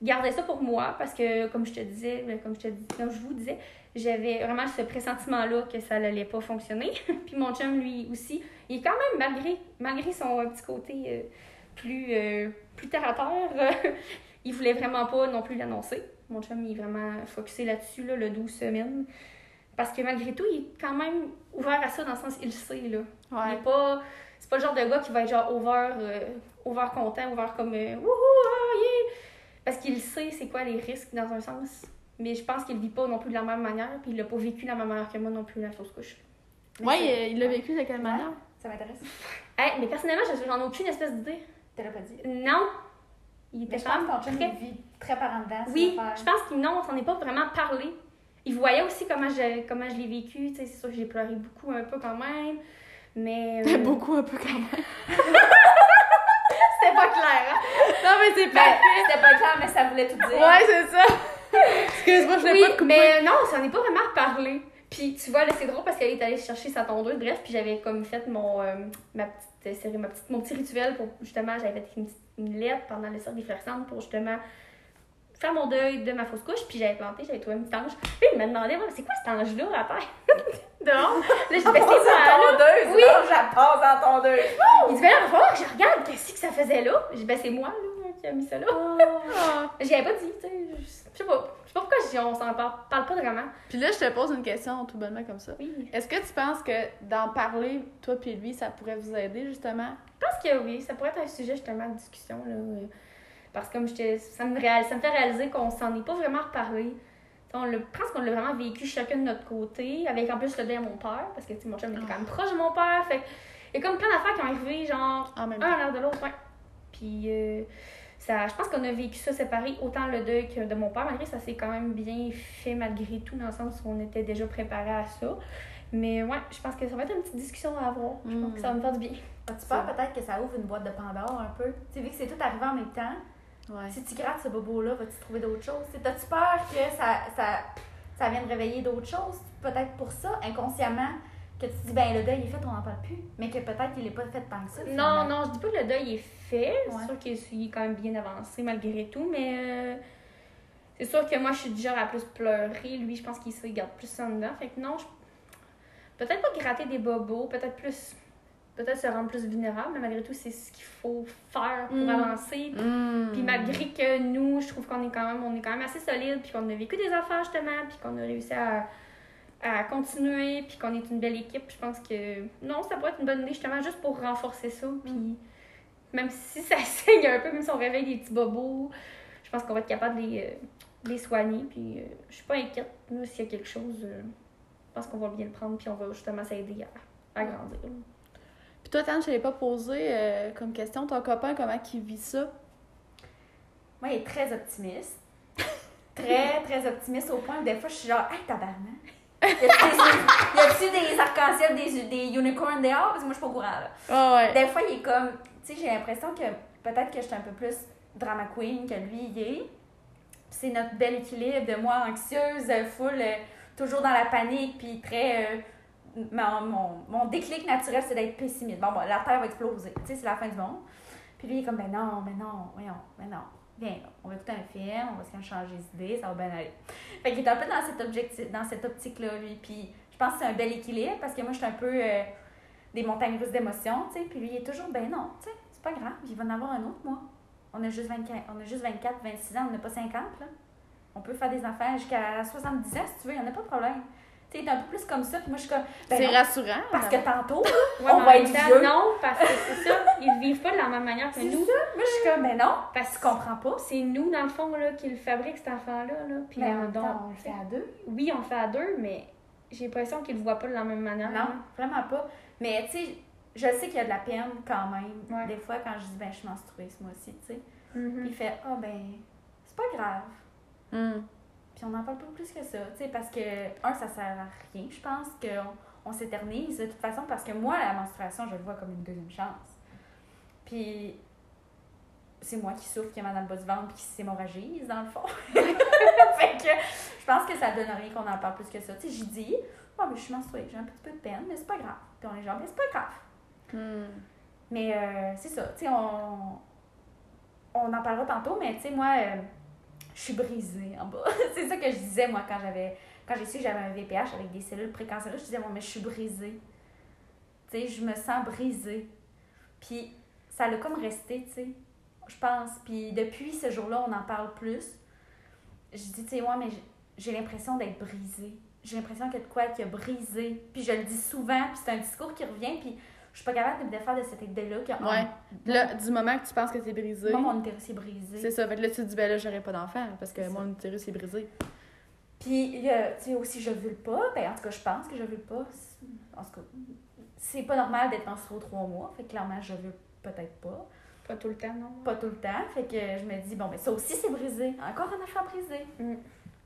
garder ça pour moi parce que, comme je te disais, ben, comme je, te, dis- comme je vous disais, j'avais vraiment ce pressentiment-là que ça n'allait pas fonctionner. <laughs> puis mon chum, lui aussi, il est quand même, malgré, malgré son petit côté euh, plus, euh, plus terre à terre, <laughs> il voulait vraiment pas non plus l'annoncer. Mon chum, il est vraiment focusé là-dessus, là, le 12 semaines. Parce que malgré tout, il est quand même ouvert à ça dans le sens, il le sait, là. Il Ouais. est pas. C'est pas le genre de gars qui va être genre over, euh, over content, over comme euh, wouhou, ah, yeah! Parce qu'il sait c'est quoi les risques dans un sens. Mais je pense qu'il vit pas non plus de la même manière, puis il l'a pas vécu de la même manière que moi non plus, la fausse couche. Ouais, il- il l'a vécu de quelle Ouais. manière? Ça m'intéresse. <laughs> Hey, mais personnellement, je- j'en ai aucune espèce d'idée. Tu l'as pas dit? Non! Il Mais était je pense que pas ton très- vit très par en dedans. Oui, affaire. je pense qu'il non, on s'en est pas vraiment parlé. Il voyait aussi comment je, comment je l'ai vécu. tu sais, C'est sûr que j'ai pleuré beaucoup un peu quand même. Mais. <laughs> euh, Beaucoup, un peu quand même. <laughs> C'était pas clair, hein? Non, mais c'est Ben, parfait. c'était pas clair, mais ça voulait tout dire. Ouais, c'est ça. Excuse-moi, je voulais Oui, pas te couper. mais non, ça n'est pas vraiment reparlé. Puis tu vois, là, c'est drôle parce qu'elle est allée chercher sa tondeuse, bref, puis j'avais comme fait mon, euh, ma petite série, ma petite, mon petit rituel pour justement, j'avais fait une, petite- une lettre pendant le cercle des fluorescentes pour justement faire mon deuil de ma fausse couche, puis j'avais planté, j'avais trouvé un petit ange. Puis il m'a demandé, Ouais, c'est quoi cet ange-là à terre? <laughs> Dehors. Là, j'ai ben, c'est tondeuse. Oui. Non, je la passe en tondeuse. Il dit, ben là, il va falloir que je regarde qu'est-ce que ça faisait là. J'ai dit, ben, c'est moi, là, qui a mis ça là. Ah. <laughs> J'y avais pas dit, tu sais. Je sais pas. Je sais pas pourquoi on s'en parle, parle pas vraiment. Puis là, je te pose une question tout bonnement comme ça. Oui. Est-ce que tu penses que d'en parler, toi puis lui, ça pourrait vous aider justement? Je pense que oui, ça pourrait être un sujet justement de discussion. Là, euh, parce que comme je te- ça, me réal- ça me fait réaliser qu'on s'en est pas vraiment reparlé. On le, je pense qu'on l'a vraiment vécu chacun de notre côté, avec en plus le deuil à mon père, parce que tu sais, mon chum était quand même proche de mon père. Fait il y a comme plein d'affaires qui ont arrivé, genre En même un à l'air de l'autre, ouais. Puis euh, ça, je pense qu'on a vécu ça séparé, autant le deuil que de mon père, malgré que ça s'est quand même bien fait malgré tout, dans le sens où on était déjà préparé à ça. Mais ouais, je pense que ça va être une petite discussion à avoir. Je pense que ça va me faire du bien. As-tu peur peut-être que ça ouvre une boîte de Pandore un peu? Tu sais, vu que c'est tout arrivé en même temps, Ouais. si tu grattes ce bobo-là, vas-tu trouver d'autres choses? Tu sais, T'as-tu peur que ça, ça, ça vienne réveiller d'autres choses? Peut-être pour ça, inconsciemment, que tu te dis, ben le deuil est fait, on n'en parle plus. Mais que peut-être qu'il n'est pas fait tant que ça. Non, finalement. non, je dis pas que le deuil est fait. Ouais. C'est sûr qu'il est quand même bien avancé malgré tout, mais euh, c'est sûr que moi, je suis du genre à plus pleurer. Lui, je pense qu'il se garde plus ça en dedans. Fait que non, je... peut-être pas gratter des bobos, peut-être plus peut-être se rendre plus vulnérable, mais malgré tout, c'est ce qu'il faut faire pour Mm. avancer. Mm. Puis malgré que nous, je trouve qu'on est quand même, on est quand même assez solide, puis qu'on a vécu des affaires justement, puis qu'on a réussi à, à continuer, puis qu'on est une belle équipe, je pense que non, ça pourrait être une bonne idée justement juste pour renforcer ça. Puis même si ça <laughs> saigne un peu, même si on réveille des petits bobos, je pense qu'on va être capable de les, euh, de les soigner. Puis euh, je suis pas inquiète, nous, s'il y a quelque chose, euh, je pense qu'on va bien le prendre, puis on va justement s'aider à, à grandir. Puis toi, Tane, je t'avais pas posé euh, comme question, ton copain, comment il vit ça? Moi, il est très optimiste. <laughs> Très, très optimiste au point où des fois, je suis genre, hey, tabarnak. Y a-tu des, arcs-en-ciel, des, des unicorns dehors? Parce que moi, je suis pas au courant, là. Ouais. Des fois, il est comme. Tu sais, j'ai l'impression que peut-être que je suis un peu plus drama queen que lui, il est. C'est notre bel équilibre de moi anxieuse, full, euh, toujours dans la panique, puis très. euh, mon, mon, mon déclic naturel, c'est d'être pessimiste. Bon, bon, la Terre va exploser. Tu sais, c'est la fin du monde. Puis lui, il est comme, ben non, mais non, voyons, ben non. Viens, là, on va écouter un film, on va se changer d'idée, ça va bien aller. Fait qu'il est un peu dans cette, objectif, dans cette optique-là, lui. Puis je pense que c'est un bel équilibre parce que moi, je suis un peu euh, des montagnes russes d'émotions, tu sais. Puis lui, il est toujours, ben non, tu sais, c'est pas grave, il va en avoir un autre, moi. On a juste 24, on a juste 24, 26 ans, on n'a pas 50, là. On peut faire des affaires jusqu'à 70 ans, si tu veux, il n'y en a pas de problème. Tu un peu plus comme ça, puis moi, je suis comme, ben c'est non, rassurant. parce que tantôt, Ouais, On va être vieux. Non, parce que c'est ça, ils vivent pas de la même manière que c'est nous. ça. Moi, je suis comme, ben non, Parce tu que comprends pas. c'est nous, dans le fond, là, qui le fabrique, cet enfant-là. Là, puis même donc, on le fait à deux. Oui, on le fait à deux, mais j'ai l'impression qu'ils le voient pas de la même manière. Non, vraiment pas. Mais tu sais, je sais qu'il y a de la peine quand même. Ouais. Des fois, quand je dis, ben, je suis menstruée ce mois-ci, tu sais. Mhm. Il fait, ah, ben, c'est pas grave. Mm. Puis on n'en parle pas plus que ça, tu sais, parce que, un, ça sert à rien. Je pense qu'on on s'éternise de toute façon, parce que moi, la menstruation, je le vois comme une deuxième chance. Puis, c'est moi qui souffre, qui a mal dans le bas du ventre, puis qui s'hémorragise, dans le fond. <laughs> fait que, je pense que ça donne rien qu'on en parle plus que ça. Tu sais, j'y dis, oh, mais je suis menstruée, j'ai un petit peu de peine, mais c'est pas grave. Puis on est genre, mais c'est pas grave. Mm. Mais euh, c'est ça, tu sais, on, on en parlera tantôt, mais tu sais, moi, euh, je suis brisée en bas. <laughs> c'est ça que je disais, moi, quand j'avais quand j'ai su que j'avais un VPH avec des cellules précancéreuses, je disais, moi, mais je suis brisée. Tu sais, je me sens brisée. Puis ça l'a comme resté, tu sais, je pense. Puis depuis ce jour-là, on en parle plus. Je dis, tu sais, moi, mais j'ai- l'impression d'être brisée. J'ai l'impression qu'il y a de quoi qui a brisé. Puis je le dis souvent, puis c'est un discours qui revient, puis je suis pas capable de me défaire de cette idée-là. que- Ouais. Là, du moment que tu penses que t'es brisé, Moi, mon utérus est brisé. c'est ça. Fait que là, tu te dis, ben là, j'aurais pas d'enfant parce que mon utérus est brisé. Puis, tu sais, aussi, je veux pas. Ben, en tout cas, je pense que je veux pas. C'est- En tout cas, c'est pas normal d'être menstruée aux trois mois. Fait que clairement, je veux peut-être pas. Pas tout le temps, non. Pas tout le temps. Fait que je me dis, bon, ben, ça aussi, c'est brisé. Encore un enfant brisé. Mm.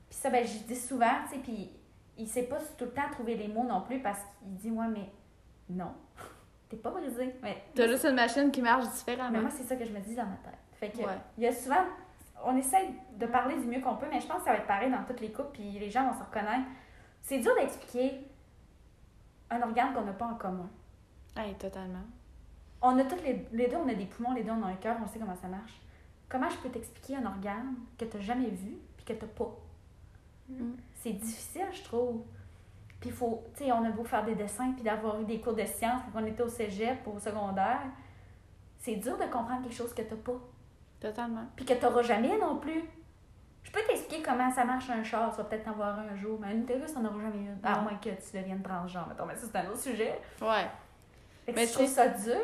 Puis ça, ben, je dis souvent, tu sais, puis il sait pas tout le temps trouver les mots non plus parce qu'il dit, ouais, mais non, t'es pas brisé. Mais, T'as juste une machine qui marche mais différemment. moi, c'est ça que je me dis dans ma tête. Fait que, Ouais. il y a souvent, on essaie de parler du mieux qu'on peut, mais je pense que ça va être pareil dans toutes les couples, puis les gens vont se reconnaître. C'est dur d'expliquer un organe qu'on n'a pas en commun. Hey, totalement. On a tous les, les deux, on a des poumons, les deux, on a un cœur, on sait comment ça marche. Comment je peux t'expliquer un organe que tu n'as jamais vu puis que tu n'as pas? Mm. C'est difficile, je trouve. Puis il faut, tu sais, on a beau faire des dessins puis d'avoir eu des cours de sciences quand on était au cégep ou au secondaire. C'est dur de comprendre quelque chose que tu n'as pas. Totalement. Puis que tu n'auras jamais non plus. Je peux t'expliquer comment ça marche un char, tu vas peut-être en voir un un jour, mais un utérus, on n'aura jamais eu. À moins que tu deviennes transgenre, mettons, mais ça, c'est un autre sujet. Ouais. Fait que Mais je trouve ça dur.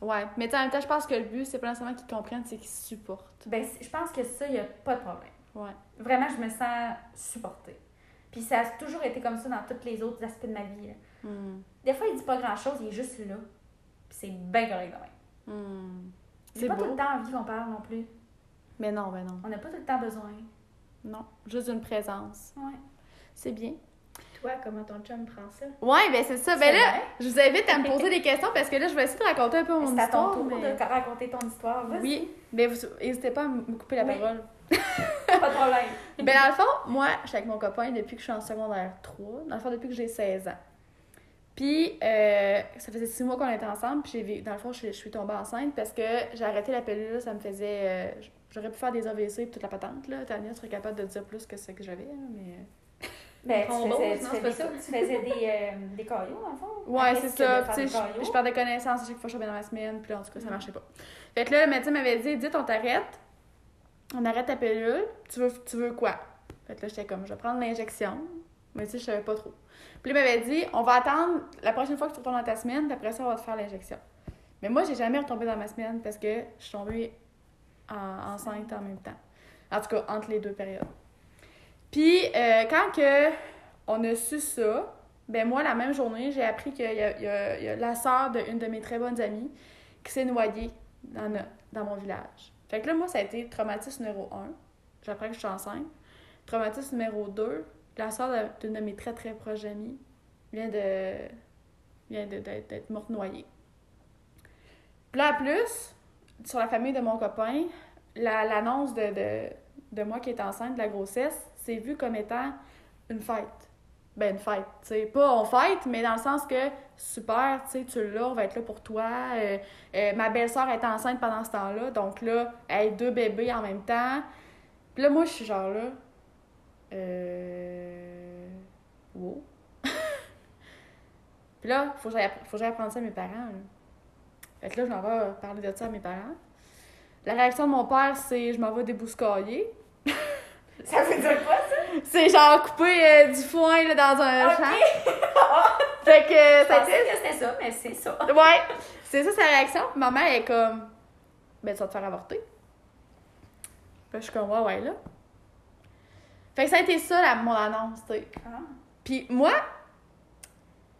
Ouais. Mais en même temps, je pense que le but, c'est pas nécessairement qu'ils comprennent, c'est qu'ils supportent. Ben, je pense que ça, il n'y a pas de problème. Ouais. Vraiment, je me sens supportée. Puis ça a toujours été comme ça dans tous les autres aspects de ma vie. là. Mm. Des fois, il dit pas grand-chose, il est juste là. Puis c'est bien correct de même. Mm. J'ai C'est pas tout le temps envie qu'on parle non plus. Mais non, ben non. On n'a pas tout le temps besoin. Non. Juste une présence. Ouais. C'est bien. Toi, comment ton chum prend ça? Ouais, ben c'est ça. Ben là, vrai? je vous invite à me poser <laughs> des questions parce que là, je vais essayer de raconter un peu mon C'est à ton histoire. tour mais- de raconter ton histoire. Oui, mais vous n'hésitez pas à me couper la Oui. parole. <laughs> Pas de problème. Ben dans le fond, moi, je suis avec mon copain depuis que je suis en secondaire 3. Dans le fond, depuis que j'ai 16 ans. Puis, euh, ça faisait 6 mois qu'on était ensemble. Puis, dans le fond, je, je suis tombée enceinte parce que j'ai arrêté la pilule. Ça me faisait... euh, J'aurais pu faire des AVC et toute la patente, là. Tania serait capable de dire plus que ce que j'avais, mais... Ben, tu faisais, tu c'est faisais pas ça. tu faisais des, euh, des caillots, le fond? Ouais, c'est ça. Tu sais, je, je perdais connaissance à chaque fois que je dans ma semaine, puis là, en tout cas, ça marchait pas. Fait que là, le médecin m'avait dit, Edith, on t'arrête. On arrête ta pilule. Tu veux, tu veux quoi? Fait là, j'étais comme, je vais prendre l'injection. Mais tu sais, je savais pas trop. Puis il m'avait dit, on va attendre la prochaine fois que tu retournes dans ta semaine, après ça, on va te faire l'injection. Mais moi, j'ai jamais retombé dans ma semaine parce que je suis tombée en- enceinte en même temps. En tout cas, entre les deux périodes. Puis, euh, quand que on a su ça, ben moi, la même journée, j'ai appris qu'il y, y a- la sœur d'une de mes très bonnes amies qui s'est noyée dans, dans mon village. Fait que là, moi, ça a été traumatisme numéro 1. J'apprends que je suis enceinte. Traumatisme numéro 2, la de- d'une de mes très très proches amies vient de vient d'être morte noyée. Puis là, en plus, sur la famille de mon copain, la- l'annonce de, de, de moi qui est enceinte, de la grossesse, c'est vu comme étant une fête. Ben, une fête, sais. Pas on fête, mais dans le sens que, super, tu tu l'as, on va être là pour toi. Euh, euh, ma belle-sœur est enceinte pendant ce temps-là, donc là, elle a deux bébés en même temps. Puis là, moi, je suis genre là. Euh. Wow. <laughs> Puis là, faut que j'aille apprendre ça à mes parents. Fait que là, je m'en vais parler de ça à mes parents. La réaction de mon père, c'est je m'en vais débouscailler. Ça veut dire quoi? C'est genre couper euh, du foin là, dans un Ok. champ. <laughs> Fait que ça que c'était ça, mais c'est ça. <laughs> Ouais, c'est ça sa réaction. Puis ma mère est comme, ben tu vas te faire avorter. Puis je suis comme, ouais, ouais, là. Fait que ça a été ça, la, mon annonce, tu sais. Ah. Puis moi,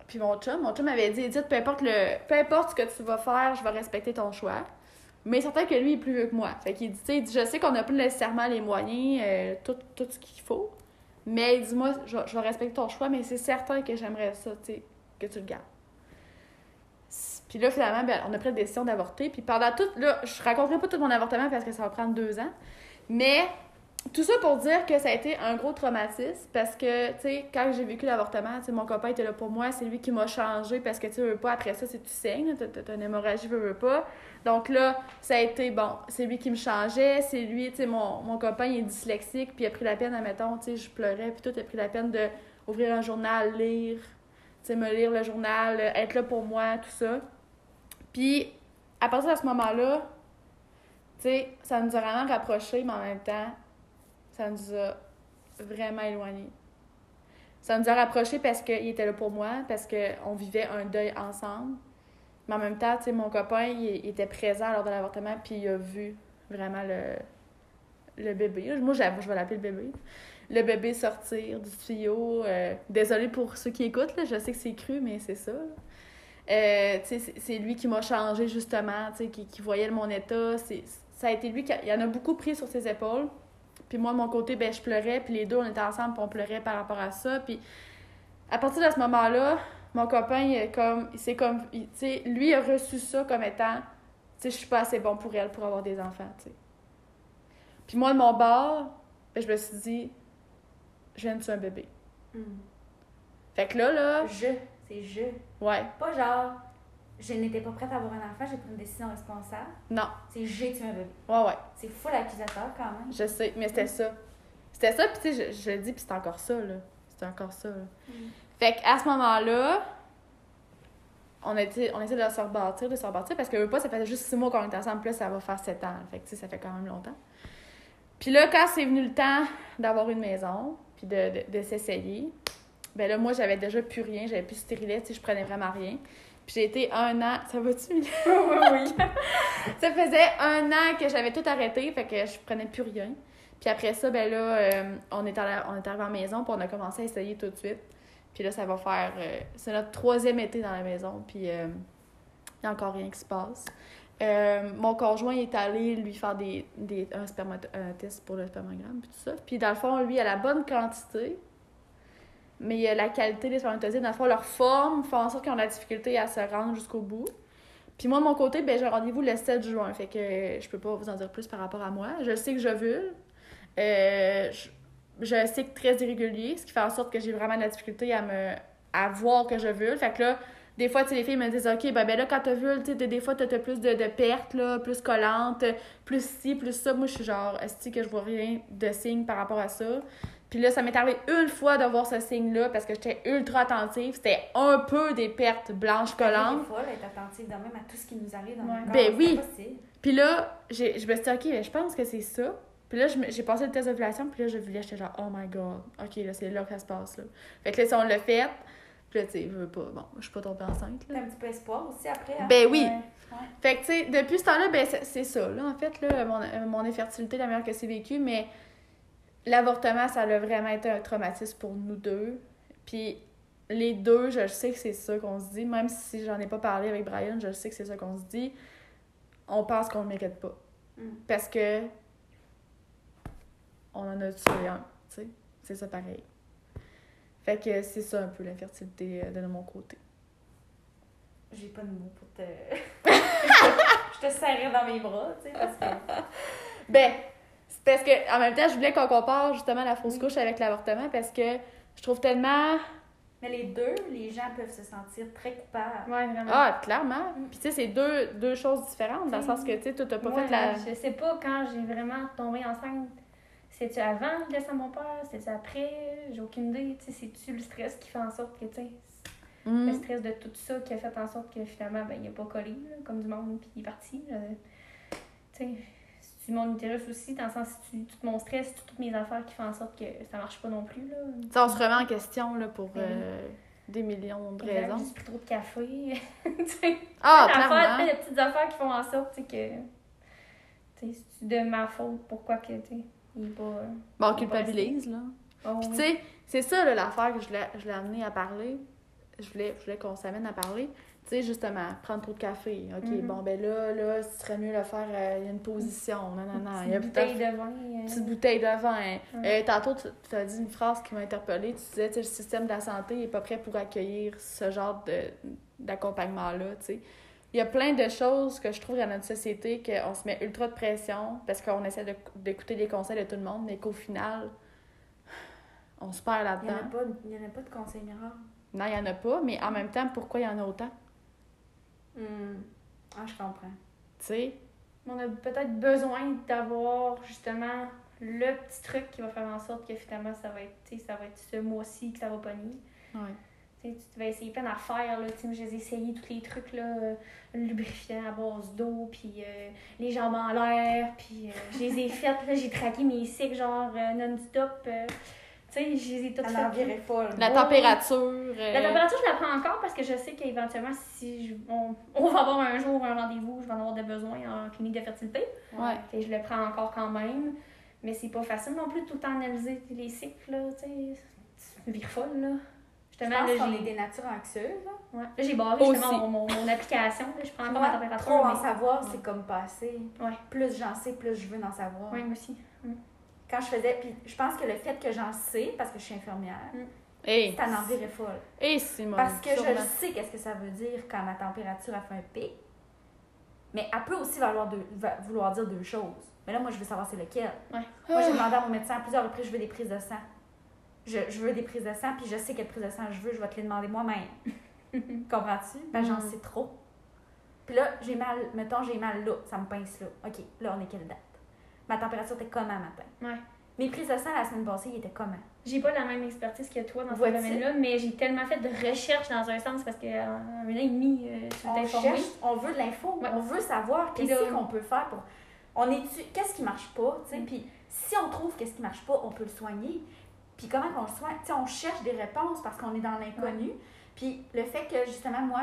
puis mon chum, mon chum m'avait dit, Edith, peu importe, le, peu importe ce que tu vas faire, je vais respecter ton choix. Mais certain que lui est plus vieux que moi. Fait qu'il dit, tu sais, il je sais qu'on n'a pas nécessairement les moyens, euh, tout, tout ce qu'il faut. Mais il dit, moi, je, je vais respecter ton choix, mais c'est certain que j'aimerais ça, tu sais, que tu le gardes. Puis là, finalement, ben, on a pris la décision d'avorter. Puis pendant tout, là, je raconterai pas tout mon avortement parce que ça va prendre deux ans. Mais tout ça pour dire que ça a été un gros traumatisme parce que, tu sais, quand j'ai vécu l'avortement, mon copain était là pour moi, c'est lui qui m'a changé parce que, tu veux pas, après ça, c'est tu saignes, t'as une hémorragie, veux, veux pas. Donc là, ça a été, bon, c'est lui qui me changeait, c'est lui, tu sais, mon, mon copain, il est dyslexique, puis il a pris la peine, admettons, tu sais, je pleurais, puis tout, il a pris la peine de ouvrir un journal, lire, tu sais, me lire le journal, euh, être là pour moi, tout ça. Puis, à partir de ce moment-là, tu sais, ça nous a vraiment rapprochés, mais en même temps, ça nous a vraiment éloignés. Ça nous a rapprochés parce qu'il était là pour moi, parce qu'on vivait un deuil ensemble. Mais en même temps, tu sais, mon copain, il, était présent lors de l'avortement, puis il a vu vraiment le, le bébé. Moi, j'avoue, je vais l'appeler le bébé. Le bébé sortir du tuyau. Euh, désolée pour ceux qui écoutent, là, je sais que c'est cru, mais c'est ça. Euh, c'est- lui qui m'a changé, justement, qui, qui voyait mon état. Ça a été lui qui en a beaucoup pris sur ses épaules. Puis moi, de mon côté, ben, je pleurais, puis les deux, on était ensemble, puis on pleurait par rapport à ça. Puis à partir de ce moment-là, mon copain, il comme, c'est comme, il- tu sais, lui a reçu ça comme étant, tu sais, je suis pas assez bon pour elle pour avoir des enfants, tu sais. Puis moi, de mon bord, ben, je me suis dit, je viens de tuer un bébé. Hmm. Fait que là, là, Je, c'est je. ouais, Pas genre, je n'étais pas prête à avoir un enfant, j'ai pris une décision responsable. non, C'est j'ai tué un bébé. ouais, ouais. C'est fou l'accusateur quand même. Je sais, mais c'était ça. C'était ça, puis tu sais, je, je le dis, puis c'est encore ça, là. C'était encore ça, là. Mm. Fait qu'à ce moment-là, on était, on essaie de se rebâtir, de se rebâtir, parce que pas, ça fait juste six mois qu'on est ensemble, puis là, ça va faire sept ans. Fait que, tu sais, ça fait quand même longtemps. Puis là, quand c'est venu le temps d'avoir une maison, puis de, de, de s'essayer, ben là, moi, j'avais déjà plus rien, j'avais plus de stérilet, tu sais, je prenais vraiment rien. Puis j'ai été un an... Ça va-tu, Mylène? <laughs> oui, oui. <laughs> Ça faisait un an que j'avais tout arrêté, fait que je prenais plus rien. Puis après ça, ben là, euh, on, est allé, on est arrivé à la maison, puis on a commencé à essayer tout de suite. Puis là, ça va faire... euh, c'est notre troisième été dans la maison, puis il n'y a encore rien qui se passe. Euh, mon conjoint est allé lui faire des, des, un, spermato- un test pour le spermogramme, puis tout ça. Puis dans le fond, lui, il a la bonne quantité, mais euh, la qualité des spermatozoïdes, dans le fond, leur forme fait en sorte qu'ils ont la difficulté à se rendre jusqu'au bout. Puis moi, de mon côté, ben, j'ai rendez-vous le 7 juin, fait que euh, je peux pas vous en dire plus par rapport à moi. Je sais que je vule. Euh, je, un cycle très irrégulier, ce qui fait en sorte que j'ai vraiment de la difficulté à me à voir que je vule. Fait que là, des fois, sais, les filles me disent, OK, ben, ben là, quand tu sais, des fois, t'as plus de, de pertes, là, plus collantes, plus ci, plus ça. Moi, je suis genre, est que je vois rien de signe par rapport à ça? Puis là, ça m'est arrivé une fois de voir ce signe-là parce que j'étais ultra attentive. C'était un peu des pertes blanches collantes. Des fois, là, être attentive de même à tout ce qui nous arrive dans Ouais. le corps. Ben oui. Puis là, j'ai- je me suis dit, OK, ben, je pense que c'est ça. Puis là, j'ai passé le test d'ovulation, puis là, je voulais, j'étais genre, oh my god, OK, là, c'est là que ça se passe, là. Fait que là, si on l'a fait, puis là, tu sais, je veux pas, bon, je suis pas tombée enceinte, T'as un petit peu espoir aussi après. hein? Ben oui! Ouais. Fait que, tu sais, depuis ce temps-là, ben, c'est ça, là, en fait, là, mon, mon infertilité, la meilleure que c'est vécu, mais l'avortement, ça a vraiment été un traumatisme pour nous deux. Puis les deux, je sais que c'est ça qu'on se dit, même si j'en ai pas parlé avec Brian, je sais que c'est ça qu'on se dit. On pense qu'on le mérite pas. Mm. Parce que on en a tué un, tu sais. C'est ça pareil. Fait que c'est ça un peu l'infertilité euh, de mon côté. J'ai pas de mots pour te. <laughs> je te serrais dans mes bras, tu sais, parce que. Ben, parce que en même temps, je voulais qu'on compare justement la fausse couche avec l'avortement parce que je trouve tellement. Mais les deux, les gens peuvent se sentir très coupables. Ouais, vraiment. Ah, clairement. Puis tu sais, c'est deux, deux choses différentes dans le sens que tu sais, toi, t'as pas fait la. Je sais pas quand j'ai vraiment tombé enceinte. C'est-tu avant de mon père? C'est-tu après? J'ai aucune idée. Tu sais, C'est-tu le stress qui fait en sorte que, tu sais, Mm. le stress de tout ça qui a fait en sorte que finalement, ben, il a pas collé, là, comme du monde, puis il est parti. Tu sais, c'est mon utérus aussi, dans le sens, si tu, tout mon stress, toutes mes affaires qui font en sorte que ça marche pas non plus, là. Tu sais, on se remet en question là, pour Ben euh, des millions de J'ai raisons. juste pris trop de café. <laughs> Ah, clairement. petites affaires qui font en sorte, que. C'est de ma faute, pourquoi que, tu il pas. Bon, on culpabilise, là. oh, Puis oui. tu sais, c'est ça là, l'affaire que je l'ai je l'ai amené à parler. Je voulais, je voulais qu'on s'amène à parler. Tu sais, justement, prendre trop de café. OK, Mhm. bon, ben là, là, ce serait mieux de faire euh, il y a une position. Non, non, non. Il y a Une bouteille de vin. euh, petite bouteille de vin. Euh, tantôt, tu, as dit une phrase qui m'a interpellée. Tu disais, le système de la santé n'est pas prêt pour accueillir ce genre d'accompagnement-là, tu sais. Il y a plein de choses que je trouve dans notre société qu'on se met ultra de pression parce qu'on essaie d'écouter les conseils de tout le monde, mais qu'au final, on se perd Il n'y en, a là-dedans. il y en a pas de conseil miracle. Non, il n'y en a pas, mais en même temps, pourquoi il y en a autant? Hmm. Ah, je comprends. Tu sais? On a peut-être besoin d'avoir justement le petit truc qui va faire en sorte que finalement ça va être, ça va être ce mois-ci que ça va pogner. Ouais. Tu vas essayer plein d'affaires, là. Tu sais, moi, j'ai essayé tous les trucs, là, euh, lubrifiant à base d'eau, puis euh, les jambes en l'air, puis euh, je les ai <laughs> faites, j'ai traqué mes cycles, genre, non-stop. Tu sais, je les ai toutes Elle faites. en virait folle. La température. euh, La température, je la prends encore parce que je sais qu'éventuellement, si je- on, on va avoir un jour un rendez-vous, je vais en avoir des besoins en clinique de fertilité. Ouais. Fait je le prends encore quand même. Mais c'est pas facile non plus de tout le temps analyser les cycles, là, tu sais. Tu vires folle, là. Je Justement, pense là, j'ai des natures anxieuses. là. ouais. Là, j'ai barré Aussi. justement mon, mon, mon application. Là, je prends encore ma température. trop en mais- savoir, c'est comme passer. Ouais. Plus j'en sais, plus je veux en savoir. Ouais, moi aussi. Quand je faisais, puis je pense que le fait que j'en sais, parce que je suis infirmière, Hey, ça en virait folle. hey, Simone. Parce que je sûrement. sais qu'est-ce que ça veut dire quand ma température a fait un pic. Mais elle peut aussi vouloir, deux- va- vouloir dire deux choses. Mais là, moi, je veux savoir c'est lequel. Ouais. Moi, j'ai demandé à mon médecin à plusieurs reprises, je veux des prises de sang. Je, je veux des prises de sang, puis je sais quelle prise de sang je veux, je vais te les demander moi-même. <laughs> Comprends-tu? Ben, j'en Mm. sais trop. Puis là, j'ai mal, mettons, j'ai mal là, ça me pince là. OK, là, on est quelle date? Ma température était comment matin? Ouais. Mes prises de sang la semaine passée, ils étaient comment? J'ai pas la même expertise que toi dans ce domaine-là, mais j'ai tellement fait de recherches dans un sens parce qu'en un an et demi, euh, tu On t'es informé. cherche, on veut de l'info, Ouais. on veut savoir qu'est-ce qu'on peut faire pour. On est qu'est-ce qui marche pas, tu sais, Mm. puis si on trouve qu'est-ce qui marche pas, on peut le soigner. Puis comment qu'on le soigne, tu sais, on cherche des réponses parce qu'on est dans l'inconnu. Puis le fait que justement moi,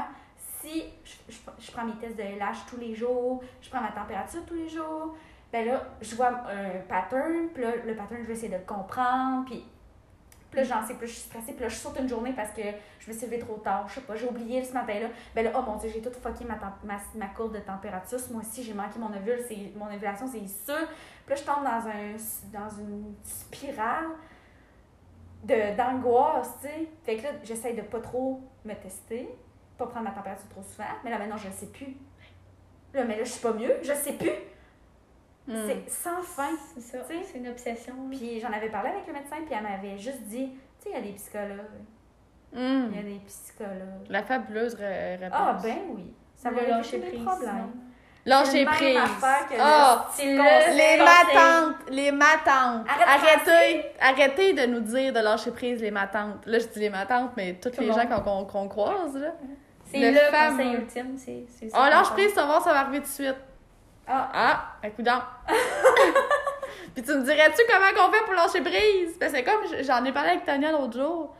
si je, je- je prends mes tests de LH tous les jours, je prends ma température tous les jours, ben là, je vois un pattern, puis là, le pattern, je vais essayer de le comprendre, puis plus j'en sais, plus je suis stressée, puis là, je saute une journée parce que je me suis levée trop tard, je sais pas, j'ai oublié ce matin-là. Ben là, oh mon dieu, j'ai tout fucké ma, ma, courbe de température. Ce mois-ci, j'ai manqué mon ovule, mon ovulation, c'est sûr. Puis là, je tombe dans, un, dans une spirale d'angoisse, tu sais. Fait que là, j'essaie de pas trop me tester, pas prendre ma température trop souvent. Mais là, maintenant, je le sais plus. Là, mais là, je suis pas mieux, je sais plus. Hmm. C'est sans fin. C'est ça, c'est une obsession. Puis j'en avais parlé avec le médecin, puis elle m'avait juste dit, tu sais, il y a des psychologues. Hmm. Il y a des psychologues. La fabuleuse ré- réponse. Ah, ben oui. Ça va lâcher prise, problèmes. Lâcher prise. que le Ah, les matantes, les matantes. Arrête arrêtez, arrêtez de nous dire de lâcher prise, les matantes. Là, je dis les matantes, mais toutes Tout les le gens qu'on qu'on- qu'on croise, là. C'est Le le, fameux- conseil ultime. C'est c'est ça On qu'on lâche prise, ça va, ça va arriver tout de suite. Ah, Ah, un coup. <laughs> Puis tu me dirais-tu comment qu'on fait pour lâcher prise? Parce que comme j'en ai parlé avec Tania l'autre jour,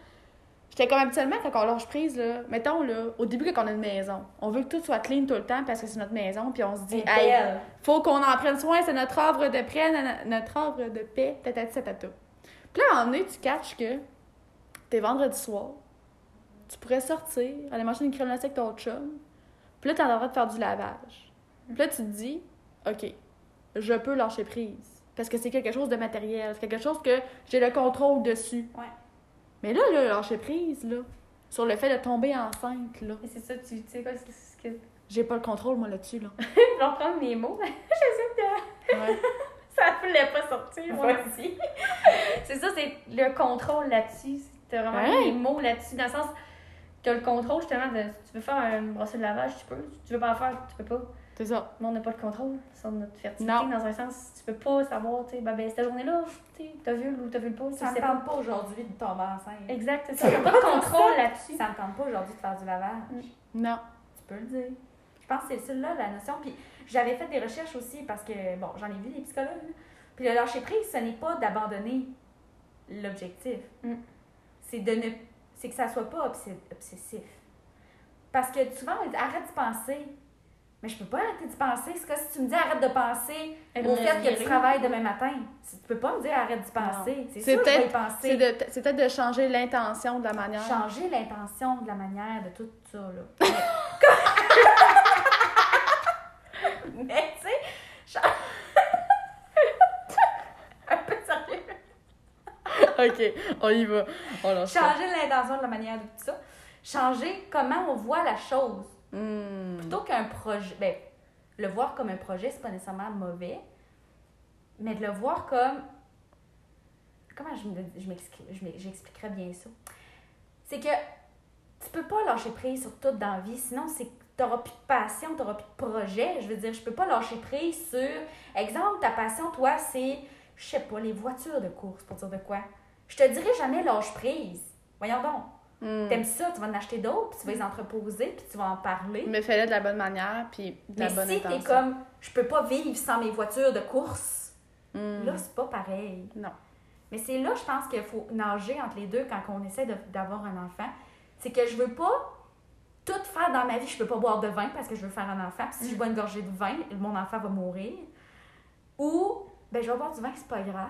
j'étais comme habituellement quand on lâche prise, là, mettons là, au début quand on a une maison, on veut que tout soit clean tout le temps parce que c'est notre maison, puis on se dit, c'est hey, faut qu'on en prenne soin, c'est notre œuvre de nana- notre œuvre de paix, tatati tatata. Puis là, à un moment donné, tu catches que t'es vendredi soir, tu pourrais sortir, aller manger une crème glacée avec ton chum, puis là, en train de faire du lavage. Puis là, tu te dis, OK, je peux lâcher prise. Parce que c'est quelque chose de matériel, c'est quelque chose que j'ai le contrôle dessus. Ouais. Mais là, là, lâcher prise, là, sur le fait de tomber enceinte, là, Et c'est ça, tu sais quoi, c'est ce que. j'ai pas le contrôle, moi, là-dessus, là. <laughs> Je vais reprendre mes mots. <laughs> J'essaie de. Ouais. <laughs> Ça voulait pas sortir, moi Ouais. aussi. c'est ça, c'est le contrôle là-dessus. T'as vraiment Ouais. les mots là-dessus, dans le sens. T'as le contrôle justement de. Si tu veux faire un brossé de lavage, tu peux. Si tu veux pas en faire, tu peux pas. C'est ça. Mais on n'a pas de contrôle sur notre fertilité, Non. dans un sens. Tu peux pas savoir, tu sais, ben, ben, cette journée-là, tu sais, t'as vu ou t'as vu le pas, tu Ça me tente pas aujourd'hui de tomber enceinte. Exact, c'est <laughs> ça. T'as pas de contrôle là-dessus? Ça me tente pas aujourd'hui de faire du lavage. Non. Tu peux le dire. Je pense que c'est celle-là la notion. Puis j'avais fait des recherches aussi parce que, bon, j'en ai vu des psychologues. Puis le lâcher prise, ce n'est pas d'abandonner l'objectif. Mm. C'est de ne. C'est que ça soit pas obs- obsessif. Parce que souvent, on dit arrête de penser. Mais je peux pas arrêter de penser. C'est comme si tu me dis arrête de penser au fait que tu travailles demain matin. Tu peux pas me dire arrête de penser. C'est sûr que je vais y peut-être- penser. C'est peut-être de changer l'intention de la manière. changer l'intention de la manière de tout ça, là. <laughs> Mais, tu sais, <laughs> un peu sérieux. ok, on y va. On. Changer l'intention de la manière de tout ça. Changer comment on voit la chose. Hmm. Plutôt qu'un projet. Ben, le voir comme un projet, c'est pas nécessairement mauvais. Mais de le voir comme. Comment je j'expliquerais bien ça? C'est que tu peux pas lâcher prise sur tout dans la vie, sinon c'est t'auras plus de passion, t'auras plus de projet. Je veux dire, je peux pas lâcher prise sur. Exemple, ta passion, toi, c'est, je sais pas, les voitures de course, pour dire de quoi. Je te dirais jamais lâche prise. Voyons donc. Hmm. T'aimes ça, tu vas en acheter d'autres, puis tu vas les entreposer, puis tu vas en parler. Mais fais-le de la bonne manière, puis de la Mais bonne si t'es comme, je peux pas vivre sans mes voitures de course, Hmm. là, c'est pas pareil. Non. Mais c'est là, je pense qu'il faut nager entre les deux quand on essaie d'avoir un enfant. C'est que je veux pas tout faire dans ma vie. Je peux pas boire de vin parce que je veux faire un enfant. Puis si je bois une gorgée de vin, mon enfant va mourir. Ou, ben, je vais boire du vin, c'est pas grave.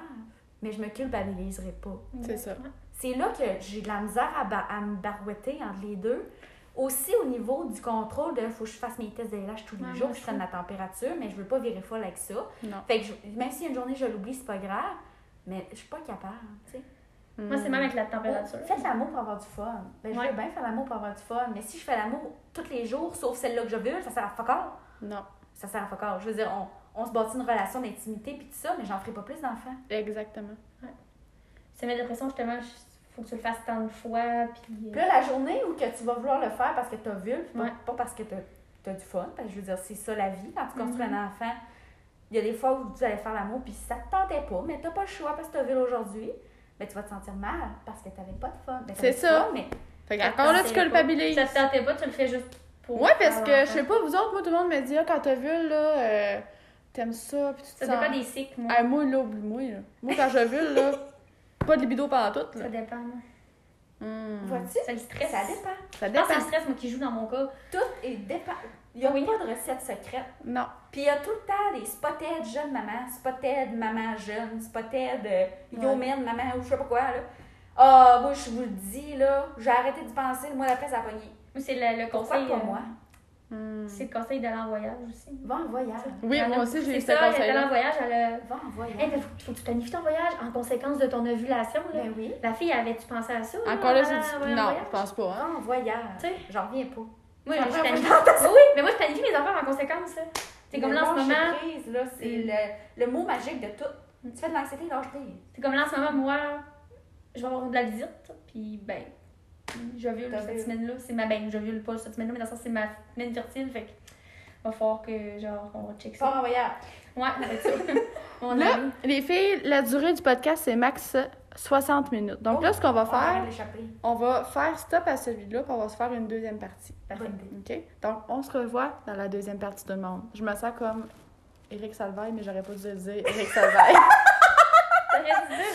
Mais je me culpabiliserai pas. C'est ça. C'est là que j'ai de la misère à, ba- à me barouetter entre les deux. Aussi au niveau du contrôle de faut que je fasse mes tests de LH tous les Ouais, jours, je prenne ma température, mais je veux pas virer folle avec ça. Non. Fait que je- même si une journée je l'oublie, c'est pas grave, mais je suis pas capable, tu sais. Moi, c'est même avec la température. Faites l'amour pour avoir du fun. Ben, je Ouais. veux bien faire l'amour pour avoir du fun, mais si je fais l'amour tous les jours, sauf celle-là que je veux, ça sert à fuck all. Non. Ça sert à fuck all. Je veux dire, on, on se bâtit une relation d'intimité puis tout ça, mais j'en ferai pas plus d'enfants. Exactement. C'est ma dépression, justement, il faut que tu le fasses tant de fois, puis... Puis là, la journée où que tu vas vouloir le faire parce que tu as vu, puis pas, Ouais. pas parce que tu as, du fun, parce que je veux dire, c'est ça la vie. Quand tu construis Mhm. un enfant, il y a des fois où tu allais faire l'amour, puis ça te tentait pas, mais tu pas le choix parce que tu as vu aujourd'hui, mais tu vas te sentir mal parce que tu n'avais pas de fun. Ben, C'est ça. fun, mais Fait qu'encore là, tu culpabilises. Ça te tentait pas, tu le fais juste pour... Ouais, parce que, je sais pas, vous autres, moi, tout le monde me dit, ah, quand t'as vu, là, euh, t'aimes ça, puis tu te Ça sens... dépend des cycles, moi. Ah, moi, là, oublie-moi, là. Moi, quand je vu, là, <laughs> pas de libido pendant tout, là. Ça dépend. Hmm. vois-tu? Ça le stresse. Ça dépend. Ça pense que c'est dépend. le stress, moi, qui joue dans mon cas. Tout est dépend. Il n'y a Oui. pas de recette secrète. Non. Puis il y a tout le temps des spotted jeune maman, spotted maman jeune, spotted euh, man maman ou je sais pas quoi là. Ah, moi je vous le dis là, j'ai arrêté d'y penser, le mois d'après ça a pogné. C'est le, le Pourquoi conseil... pas euh, moi? Hmm. C'est le conseil d'aller en voyage aussi. Va en voyage. Oui, Elle moi aussi, j'ai eu C'est ce ça, elle est allée en voyage, elle a... Va en voyage. Hey, faut, faut que tu planifies ton voyage en conséquence de ton ovulation, là. ben oui. La fille, avait-tu pensé à ça? Encore là, c'est Non, voyage? je pense pas, hein. Va en voyage. Tu sais. J'en reviens pas. Moi, C'est la je planifie. Oui, oui, mais moi, je planifie mes affaires en conséquence, là. C'est comme Le là, en ce moment... prise, là, c'est le, le mot magique de tout. Tu fais de l'anxiété, lâche. C'est comme là, en ce moment, moi, je vais avoir de la visite, puis ben, T'as cette vu. semaine-là. C'est ma, ben, je viole pas cette semaine-là, mais dans le sens, c'est ma semaine fertile, fait que va falloir que, genre, on va checker Pas ça. envoyé. Ouais, ça va être ça. On Là, arrive. les filles, la durée du podcast, c'est max 60 minutes. Donc là, ce qu'on va On va faire, on va faire stop à celui-là, puis on va se faire une deuxième partie. Parfait. OK? Donc, on se revoit dans la deuxième partie de monde. Je me sens comme Éric Salvaille, mais j'aurais pas dû le dire Éric Salvaille. <laughs> T'aurais dû dire, genre.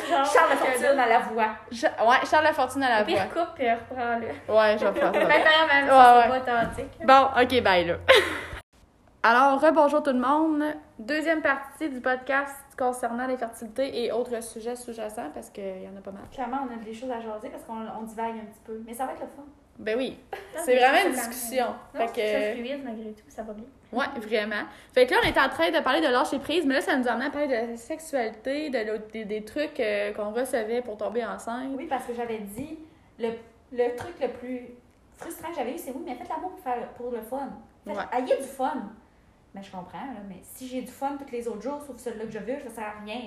Charles que Fortune là, à la voix. Je- Ouais, Charles Lafortune à la voix. Pire coupe, puis reprends-le. Ouais, je faire ça. <laughs> Maintenant, même, Ouais, ouais. pas authentique. Bon, ok, bye là. <laughs> Alors, rebonjour tout le monde. Deuxième partie du podcast concernant les fertilités et autres sujets sous-jacents parce qu'il y en a pas mal. Clairement, on a des choses à jaser parce qu'on on divague un petit peu. Mais ça va être le fun. Ben oui, Non, c'est vraiment une discussion. Non, Fait que, fluide malgré tout, ça va bien. ouais, vraiment. Fait que là, on est en train de parler de lâcher prise, mais là, ça nous amène à parler de sexualité, de des, des trucs euh, qu'on recevait pour tomber enceinte. Oui, parce que j'avais dit, le, le truc le plus frustrant que j'avais eu, c'est oui, mais faites l'amour pour, faire, pour le fun. Faites, Ouais. Ayez du fun. Mais je comprends, là, mais si j'ai du fun tous les autres jours, sauf celui-là que je veux, ça sert à rien.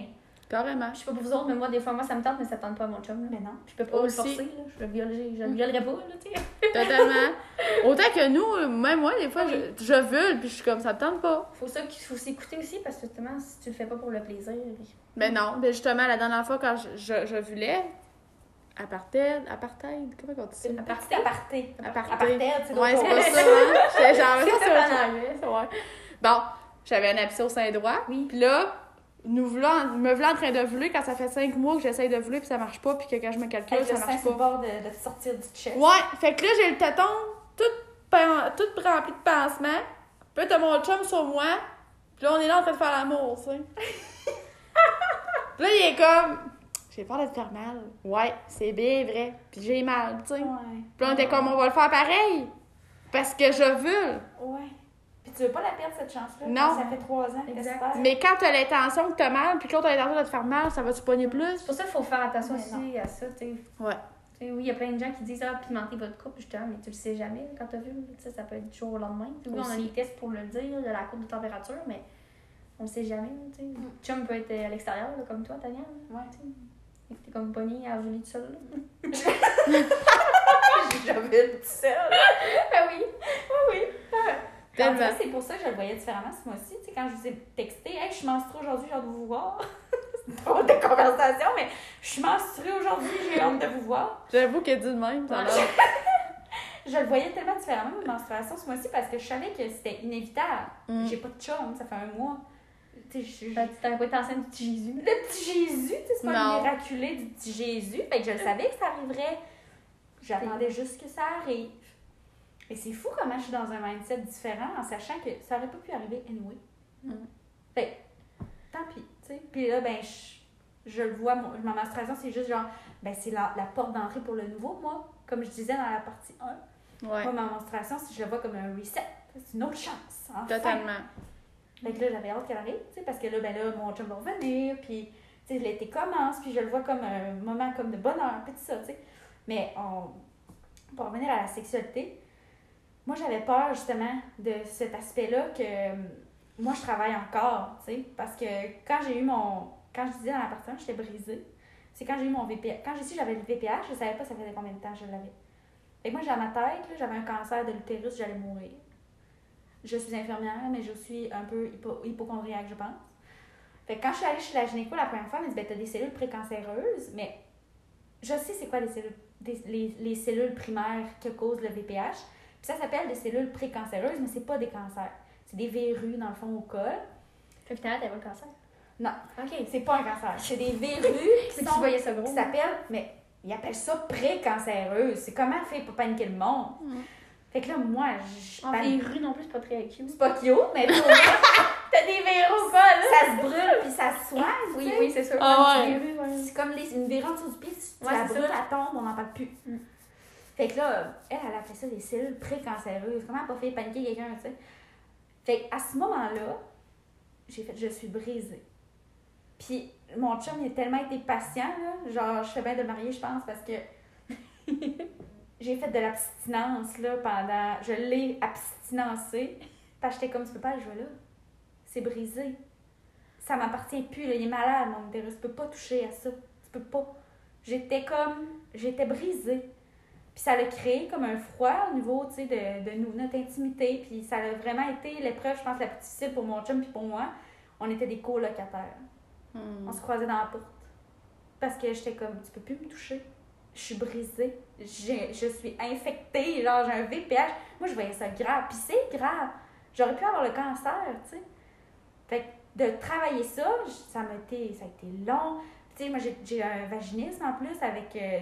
Carrément. Je sais pas pour vous autres, mais moi, des fois, moi, ça me tente, mais ça tente pas à mon chum. là. Mais non. Je peux pas Aussi. le forcer, là. Je le violerai, je le violerai pas, là, tu sais. Totalement. <laughs> Autant que nous, même moi, des fois, je, je veux, puis je suis comme ça me tente pas. Faut ça qu'il faut s'écouter aussi, parce que justement, si tu le fais pas pour le plaisir. Mais non, mais justement, la dernière fois, quand je, je, je voulais, apartheid, apartheid, comment on dit ça? Aparté. Apartheid. Apartheid, c'est Ouais, c'est pas ça, hein? <laughs> Genre, ça, c'est. Ouais. Bon, j'avais un abcès au sein droit. Oui. Puis là, nous voulant, me voulant en train de voler quand ça fait cinq mois que j'essaye de voler puis ça marche pas puis que quand je me calcule, Avec ça marche pas. bord de, de sortir du chest. Ouais, fait que là, j'ai le téton tout, rempli de pansements. Puis t'as mon chum sur moi. Puis là, on est là en train de faire l'amour, tu sais. <laughs> Puis là, il est comme... J'ai peur de te faire mal. Ouais, c'est bien vrai. Puis j'ai mal, tu sais. Ouais. Puis là, on était comme, on va le faire pareil. Parce que je veux. Ouais. Puis tu veux pas la perdre, cette chance-là? Non. Ça fait trois ans que. Mais quand t'as l'intention que t'as mal, puis que l'autre a l'intention de te faire mal, ça va-tu pogner plus? C'est pour ça qu'il faut faire attention Mais aussi à ça, tu sais. Ouais. Tu sais, oui, il y a plein de gens qui disent Ah, pimenter votre couple, justement, mais tu le sais jamais quand t'as vu. Tu sais, ça peut être du jour au lendemain. Tu Oui, on a des tests pour le dire, de la courbe de température, mais on le sait jamais. Tu sais. Chum peut être à l'extérieur, comme toi, Tania. Ouais. Tu T'es comme pogné à voler tout seul. <laughs> <laughs> jamais tout seul. Ah oui! Oui. En Tellement. fait, c'est pour ça que je le voyais différemment ce mois-ci. Tu sais, quand je vous ai texté, hey, je suis menstruée aujourd'hui, j'ai hâte de vous voir. <laughs> c'est pas de conversation, mais je suis menstruée aujourd'hui, j'ai hâte de vous voir. J'avoue qu'elle dit de même, ça. <laughs> Je le voyais tellement différemment, ma menstruation ce mois-ci, parce que je savais que c'était inévitable. Mm. J'ai pas de chum, ça fait un mois. Tu t'as pas été enceinte du petit Jésus. Le petit Jésus, tu sais, c'est pas le miraculé du petit Jésus. Fait que je le savais que ça arriverait. J'attendais juste que ça arrive. Et c'est fou comment je suis dans un mindset différent en sachant que ça aurait pas pu arriver anyway. Mm. Fait tant pis, tu sais. Puis là, ben, je, je le vois, mon- ma menstruation, c'est juste genre, ben, c'est la, la porte d'entrée pour le nouveau, moi. Comme je disais dans la partie 1. Ouais, Moi, ma menstruation, si je le vois comme un reset, c'est une autre chance. Enfin. totalement. Fait que là, j'avais hâte qu'elle arrive, tu sais, parce que là, ben là, mon chum va revenir, puis, tu sais, l'été commence, puis je le vois comme un moment comme de bonheur, puis tout ça, tu sais. Mais on, pour revenir à la sexualité, moi, j'avais peur, justement, de cet aspect-là que euh, moi, je travaille encore, tu sais, parce que quand j'ai eu mon... Quand je disais dans la partie 1, j'étais brisée, c'est quand j'ai eu mon VPH. Quand j'ai su que j'avais le VPH, je savais pas ça faisait combien de temps je l'avais. Fait que moi, dans ma tête, j'avais un cancer de l'utérus, j'allais mourir. Je suis infirmière, mais je suis un peu hypo je pense. Fait que quand je suis allée chez la gynéco la première fois, elle m'a dit ben, t'as des cellules précancéreuses, mais je sais c'est quoi les cellules, des- les, les cellules primaires que cause le VPH. Puis ça s'appelle des cellules précancéreuses, mais c'est pas des cancers. C'est des verrues, dans le fond, au col. Fait que t'avais le cancer? Non, Ok. c'est pas un cancer. C'est des <laughs> verrues C'est qui sont tu voyais ça gros. qui s'appelle, mais ils appellent ça précancéreuse. C'est comment faire pour paniquer le monde? Mm. Fait que là, moi, je En panique. les rues non plus, c'est pas très cute. C'est pas cute, mais pour moi, <laughs> T'as des verrous, quoi, là? ça se brûle puis ça se soigne. Oui, oui, c'est sûr. Ah ouais. C'est comme les, une verrue en dessous du pied, si tu Ouais, la c'est brûles, ça. elle tombe, on n'en parle plus. Mm. Fait que là, elle, elle a fait ça des cellules précancéreuses. Comment elle pas fait paniquer quelqu'un, tu sais? Fait qu'à ce moment-là, j'ai fait, je suis brisée. Puis mon chum, il a tellement été patient, là. Genre, je fais bien de marier, je pense, parce que <laughs> j'ai fait de l'abstinence, là, pendant... Je l'ai abstinancé. Parce que j'étais comme, tu peux pas le jouer là. C'est brisé. Ça m'appartient plus, là. Il est malade, mon utérus. Tu peux pas toucher à ça. Tu peux pas. J'étais comme... J'étais brisée. Puis ça a créé comme un froid au niveau, de, de nous, notre intimité. Puis ça a vraiment été l'épreuve, je pense, la plus difficile pour mon chum puis pour moi. On était des colocataires. Hmm. On se croisait dans la porte. Parce que j'étais comme, tu peux plus me toucher. Je suis brisée. J'ai- Je suis infectée. Genre, j'ai un VPH. Moi, je voyais ça grave. Puis c'est grave. J'aurais pu avoir le cancer, tu sais. Fait que de travailler ça, ça été, ça a été long. Tu sais, moi, j'ai- un vaginisme en plus avec euh,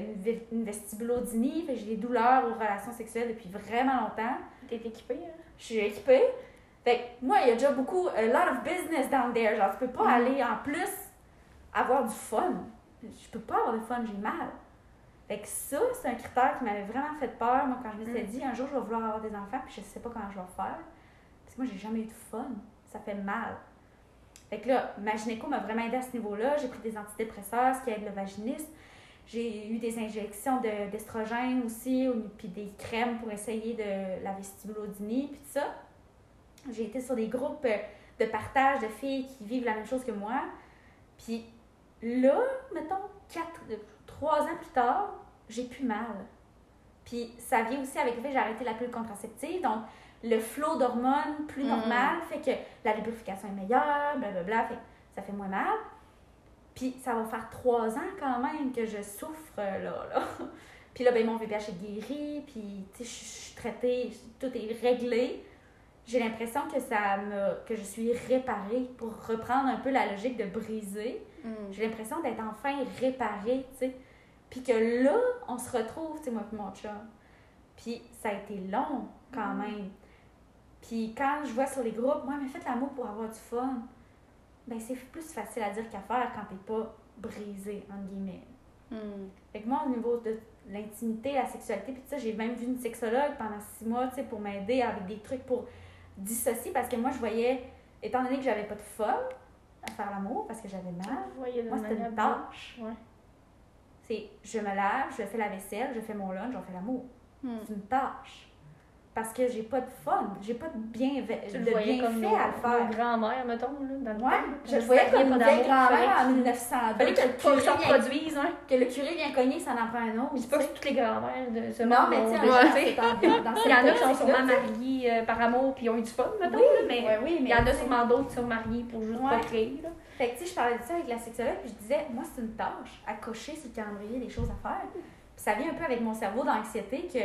une, une vestibulodynie. Fait j'ai des douleurs aux relations sexuelles depuis vraiment longtemps. T'es équipée, hein? Je suis équipée. Fait que moi, il y a déjà beaucoup, a lot of business down there. Genre, tu peux pas Mhm. aller en plus avoir du fun. Je peux pas avoir de fun, j'ai mal. Fait que ça, c'est un critère qui m'avait vraiment fait peur. Moi, quand je me suis Mhm. dit, un jour, je vais vouloir avoir des enfants, puis je sais pas comment je vais faire. Parce que moi, j'ai jamais eu de fun. Ça fait mal. Fait que là, ma gynéco m'a vraiment aidé à ce niveau-là. J'ai pris des antidépresseurs, ce qui aide le vaginisme. J'ai eu des injections de- d'estrogène aussi, au- puis des crèmes pour essayer de la vestibulodynie, puis tout ça. J'ai été sur des groupes euh, de partage de filles qui vivent la même chose que moi. Puis là, mettons, quatre, euh, trois ans plus tard, j'ai plus mal. Puis ça vient aussi avec le fait que j'ai arrêté la pilule contraceptive. Donc, le flot d'hormones plus Mhm. normal fait que la lubrification est meilleure, blablabla, fait ça fait moins mal. Puis ça va faire trois ans quand même que je souffre euh, là. là. <laughs> Puis là, ben, mon VPH est guéri, puis je suis traitée, tout est réglé. J'ai l'impression que ça me que je suis réparée pour reprendre un peu la logique de briser. Hmm. J'ai l'impression d'être enfin réparée, tu sais. Puis que là, on se retrouve, tu sais, moi et mon chum. Puis ça a été long quand même. Puis quand je vois sur les groupes, moi, mais faites l'amour pour avoir du fun. Ben c'est plus facile à dire qu'à faire quand t'es pas brisé, entre guillemets. Hmm. Fait que moi, au niveau de l'intimité, la sexualité, puis ça, j'ai même vu une sexologue pendant six mois, tu sais, pour m'aider avec des trucs pour dissocier, parce que moi, je voyais, étant donné que j'avais pas de fun à faire l'amour, parce que j'avais mal, moi, c'était une tâche. Ouais. C'est, je me lave, je fais la vaisselle, je fais mon lunch, on fait l'amour. Hmm. C'est une tâche. Parce que j'ai pas de fun, j'ai pas de bien, Tu de comme bienfait nos, à le faire. nos grands-mères, mettons, là, dans Ouais, je le voyais comme une vieille grand-mère en 1902. Fallait que que le curé hein. que le curé vient cogner, ça en prend un autre. C'est pas que toutes les grand-mères de ce Non, monde mais sais, c'est en- dans Il y en a qui sont sûrement mariés euh, par amour puis ont eu du fun, mettons, mais mais il y en a sûrement d'autres qui sont mariés pour juste procréer. Là. Fait que, tu sais, je parlais de ça avec la sexologue, puis je disais, moi, c'est une tâche à cocher sur le calendrier des choses à faire. Puis ça vient un peu avec mon cerveau d'anxiété que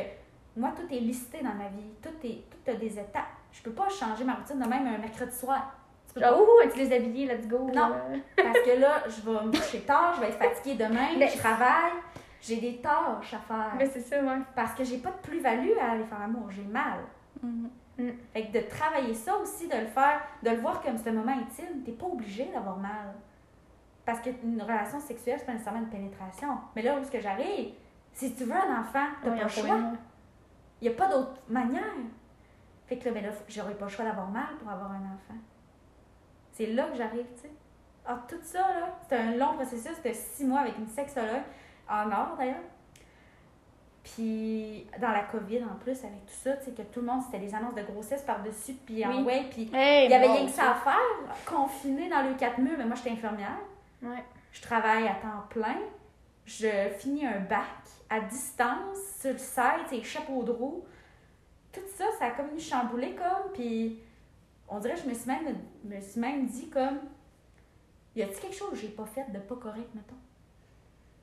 moi, tout est listé dans ma vie. Tout, est, tout a des étapes. Je peux pas changer ma routine de même un mercredi soir. Tu peux Genre, ouh, tu les habillés, let's go. Non. euh. <laughs> Parce que là, je vais me coucher tard, je vais être fatiguée demain, Mais- je travaille. J'ai des tâches à faire. Mais c'est ça, ouais. Parce que j'ai pas de plus-value à aller faire l'amour. J'ai mal. Hmm. Fait que de travailler ça aussi, de le faire, de le voir comme ce moment intime, t'es pas obligé d'avoir mal. Parce qu'une relation sexuelle, c'est pas nécessairement une pénétration. Mais là où est-ce que j'arrive, si tu veux un enfant, t'as pas le choix. N'y a pas d'autre manière. Fait que là, ben là, j'aurais pas le choix d'avoir mal pour avoir un enfant. C'est là que j'arrive, tu sais. Ah, tout ça, là, c'était un long processus de six mois avec une sexologue, en or d'ailleurs. Puis dans la COVID en plus, avec tout ça, tu sais, que tout le monde, c'était des annonces de grossesse par-dessus, puis en Oui. ouais, puis Hey, il y avait bon, rien que ça à faire, confiné dans le quatre murs, mais moi j'étais infirmière. Ouais. Je travaille à temps plein. Je finis un bac à distance, sur le site, et chapeau de roue. Tout ça, ça a comme une chamboulé comme, puis on dirait que je me suis même, me suis même dit comme, y a-t-il quelque chose que j'ai pas fait de pas correct, mettons?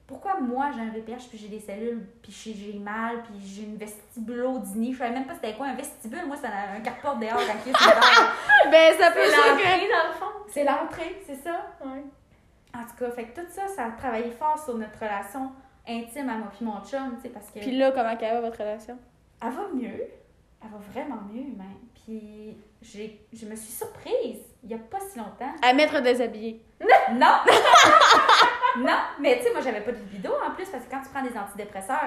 Pourquoi moi j'ai un VPH puis j'ai des cellules puis j'ai mal puis j'ai une vestibulodynie? Je savais même pas c'était quoi un vestibule. Moi, c'est un, carport dehors sur le bord. Ben, ça peut C'est ça l'entrée, dans le fond. C'est l'entrée, c'est ça? Ouais. En tout cas, fait que tout ça, ça a travaillé fort sur notre relation intime à moi puis mon chum, tu sais, parce que Puis là, comment qu'elle va votre relation? elle va mieux. Elle va vraiment mieux, même. Puis j'ai, je me suis surprise, il y a pas si longtemps. À mettre déshabillé. <laughs> Non! <laughs> non! Mais tu sais, moi, j'avais pas de libido en plus, parce que quand tu prends des antidépresseurs,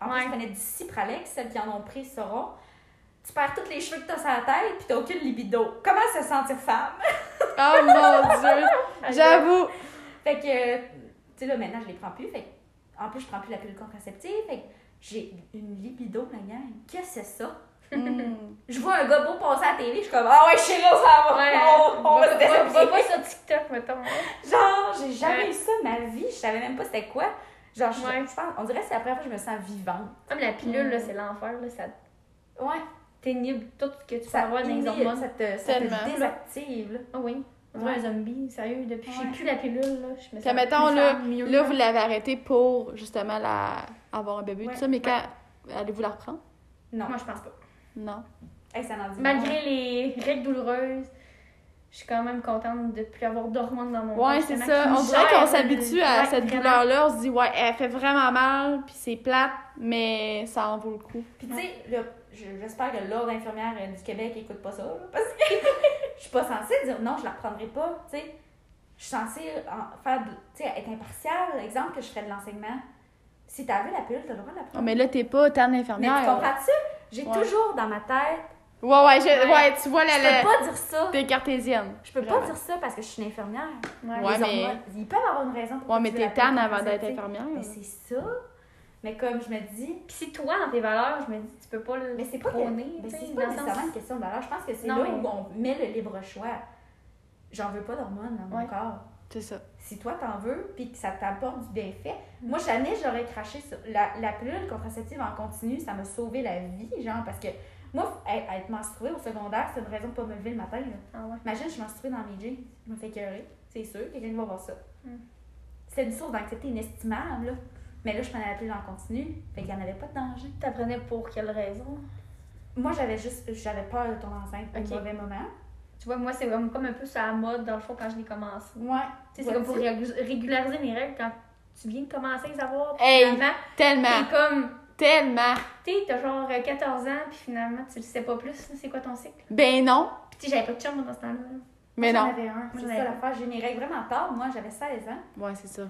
en plus, je prenais du Cipralex, celles qui en ont pris sauront. Tu perds tous les cheveux que t'as sur la tête, puis t'as aucune libido. Comment se sentir femme? Oh mon dieu! <laughs> J'avoue! Fait que, tu sais, là, maintenant, je les prends plus. Fait que, en plus, je prends plus la pilule contraceptive. J'ai une libido, la gang. Qu'est-ce que c'est ça? Hmm. <laughs> Je vois un gars beau passer à la télé, je suis comme, ah ouais, chérie, on s'en va. Ouais, on, on va se va, pas sur TikTok, mettons. hein. Genre, j'ai jamais Ouais. eu ça de ma vie. Je savais même pas c'était quoi. Genre, je, Ouais. je pense, on dirait que c'est la première fois que je me sens vivante. Comme la pilule, Mm. là, c'est l'enfer, là. Ça Ouais. t'inhibe tout ce que tu peux Ça avoir dans les hormones. ça te, ça te désactive. Ah oui. On Ouais. un zombie, sérieux. Depuis que j'ai Ouais. plus la pilule, là, je me sens mettons, plus là, mieux. là, vous l'avez arrêté pour justement la... avoir un bébé, Ouais. tout ça, mais quand allez-vous la reprendre? Non. Moi, je pense pas. Non. Hey, ça en dit Malgré les règles douloureuses, je suis quand même contente de plus avoir d'hormones dans mon corps. Ouais, c'est ça. On dirait qu'on s'habitue à ouais, cette douleur-là. On se dit, ouais, elle fait vraiment mal, puis c'est plate, mais ça en vaut le coup. Puis tu sais, là, je- j'espère que l'Ordre infirmière euh, du Québec écoute pas ça, là, parce que <laughs> je suis pas censée dire non, je la reprendrai pas, tu sais. Je suis censée en- faire, de- tu sais, être impartiale. Exemple que je ferais de l'enseignement. Si t'as vu la pilule, t'as le droit de la Ah, prendre. mais là, t'es pas tant mais d'infirmière. tu comprends-tu? J'ai Ouais. toujours dans ma tête, Ouais, ouais, je- Ouais. ouais, tu vois, la, je la... peux pas dire ça. t'es cartésienne. Je peux pas Vraiment. dire ça parce que je suis une infirmière. Ouais. Ouais, mais- hormones, Ils peuvent avoir une raison pour Ouais, mais t'es la pilule avant d'être infirmière. Mais c'est ça. Mais comme je me dis, Puis si toi, dans tes valeurs, je me dis, tu peux pas le Mais c'est pas, que- prôner, mais c'est pas sens- nécessairement une question de valeur. Je pense que c'est là mais- où on met le libre choix. J'en veux pas d'hormones dans mon Ouais. corps. C'est ça. Si toi t'en veux, puis que ça t'apporte du bienfait. Moi, jamais j'aurais craché sur la, la pilule contraceptive en continu, ça m'a sauvé la vie, genre, parce que moi, être, être menstruée au secondaire, c'est une raison de pas me lever le matin. Là. Ah ouais. Imagine, je suis menstruée dans mes jeans, je me fais écœurer. C'est sûr, quelqu'un va voir ça. Mm. C'est une source d'anxiété inestimable, là. Mais là, je prenais la pilule en continu, fait qu'il n'y en avait pas de danger. T'apprenais pour quelle raison? Moi, j'avais juste, j'avais peur de tomber enceinte au Ok. mauvais moment. Tu vois, moi, c'est comme comme un peu ça la mode, dans le fond, quand je l'ai commencé. Ouais. Tu sais, c'est comme pour régu- régulariser mes règles quand tu viens de commencer à les avoir. puis Hey! Finalement, Tellement, t'es comme, tellement. tu sais, t'as genre euh, 14 ans, puis finalement, tu le sais pas plus, c'est quoi ton cycle? Ben non, Puis tu sais, j'avais pas de chum dans ce temps-là. là. mais Moi, non. J'en avais un. C'est ça l'affaire. J'ai mes règles vraiment tard. Moi, j'avais 16 ans. Ouais, c'est ça.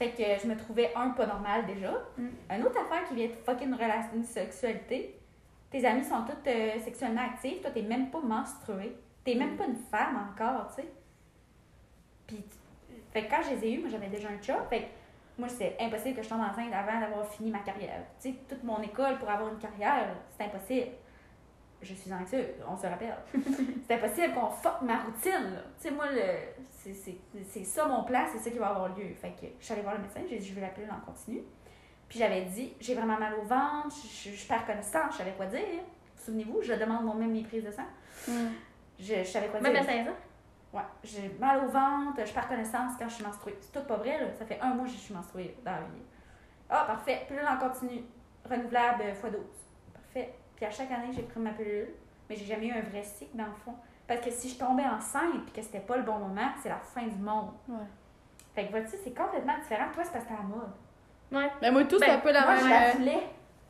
Fait que je me trouvais un pas normal déjà. Mm. Une autre affaire qui vient de fucker une relation, une sexualité. Tes amis sont toutes euh, sexuellement actives. Toi, t'es même pas menstruée. T'es même pas une femme encore, tu sais. Puis, fait que quand je les ai eus, moi, j'avais déjà un chat. Fait que moi, c'est impossible que je tombe enceinte avant d'avoir fini ma carrière. Tu sais, toute mon école pour avoir une carrière, c'est impossible. Je suis anxieuse, on se rappelle. <laughs> c'est impossible qu'on fuck ma routine. Tu sais, moi, le, c'est, ça mon plan, c'est ça qui va avoir lieu. Fait que je suis allée voir le médecin, j'ai dit, je vais l'appeler en continu. Puis j'avais dit, j'ai vraiment mal au ventre, je, je, je perds connaissance, je savais quoi dire. Souvenez-vous, je demande moi-même mes prises de sang. Je, je savais quoi Même dire. à 16 ans. Ouais, j'ai mal au ventre, je perds connaissance quand je suis menstruée. C'est tout pas vrai, là. Ça fait un mois que je suis menstruée dans la vie. Ah, parfait. Pilule en continu. Renouvelable x 12. Parfait. Puis à chaque année, j'ai pris ma pilule. Mais j'ai jamais eu un vrai cycle, dans le fond. Parce que si je tombais enceinte et que c'était pas le bon moment, c'est la fin du monde. Ouais. Fait que vois-tu, c'est complètement différent. Toi, c'est parce que t'es à la mode. Ouais. Mais moi, tout, c'est Ben, un peu la Moi, même. je la euh, voulais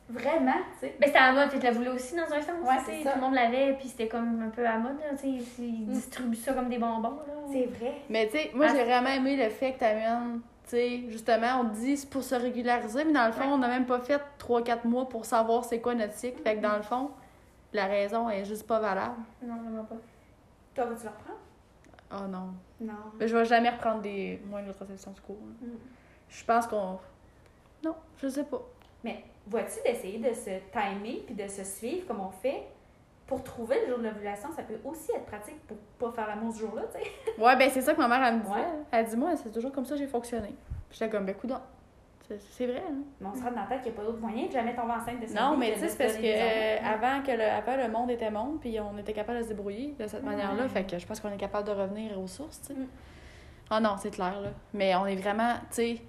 vraiment, tu sais. Ben, c'était à la mode, tu te la voulais aussi dans un sens. Ouais, c'est ça. Tout le monde l'avait, puis c'était comme un peu à la mode. là, tu sais, Ils distribuent ça comme des bonbons. Là. C'est vrai. Mais tu sais, moi, Ah, j'ai vraiment aimé le fait que t'amènes, sais, justement, on dit c'est pour se régulariser, mais dans le fond, Ouais. on n'a même pas fait 3-4 mois pour savoir c'est quoi notre cycle. Fait que dans le fond, la raison est juste pas valable. Non, vraiment pas. Toi, vas-tu le reprendre? Oh non. Non. Mais je vais jamais reprendre des moyens de contraception du cours. hein. Mm. Je pense qu'on. Non, je sais pas. Mais vois-tu d'essayer de se timer puis de se suivre comme on fait? Pour trouver le jour de l'ovulation, ça peut aussi être pratique pour pas faire l'amour ce jour-là, tu sais. <laughs> Ouais, ben c'est ça que ma mère, elle me disait. Ouais. Elle dit, moi, c'est toujours comme ça que j'ai fonctionné. J'étais comme, ben, coudonc. C'est vrai, hein. Mais on se rend dans la tête qu'il n'y a pas d'autre moyen de jamais tomber enceinte de sa Non, mais tu sais, c'est parce que euh, avant que le, avant, le monde était monde, puis on était capable de se débrouiller de cette manière-là. Fait que je pense qu'on est capable de revenir aux sources, tu sais. Mm. Ah non, c'est clair, là. Mais on est vraiment, tu sais.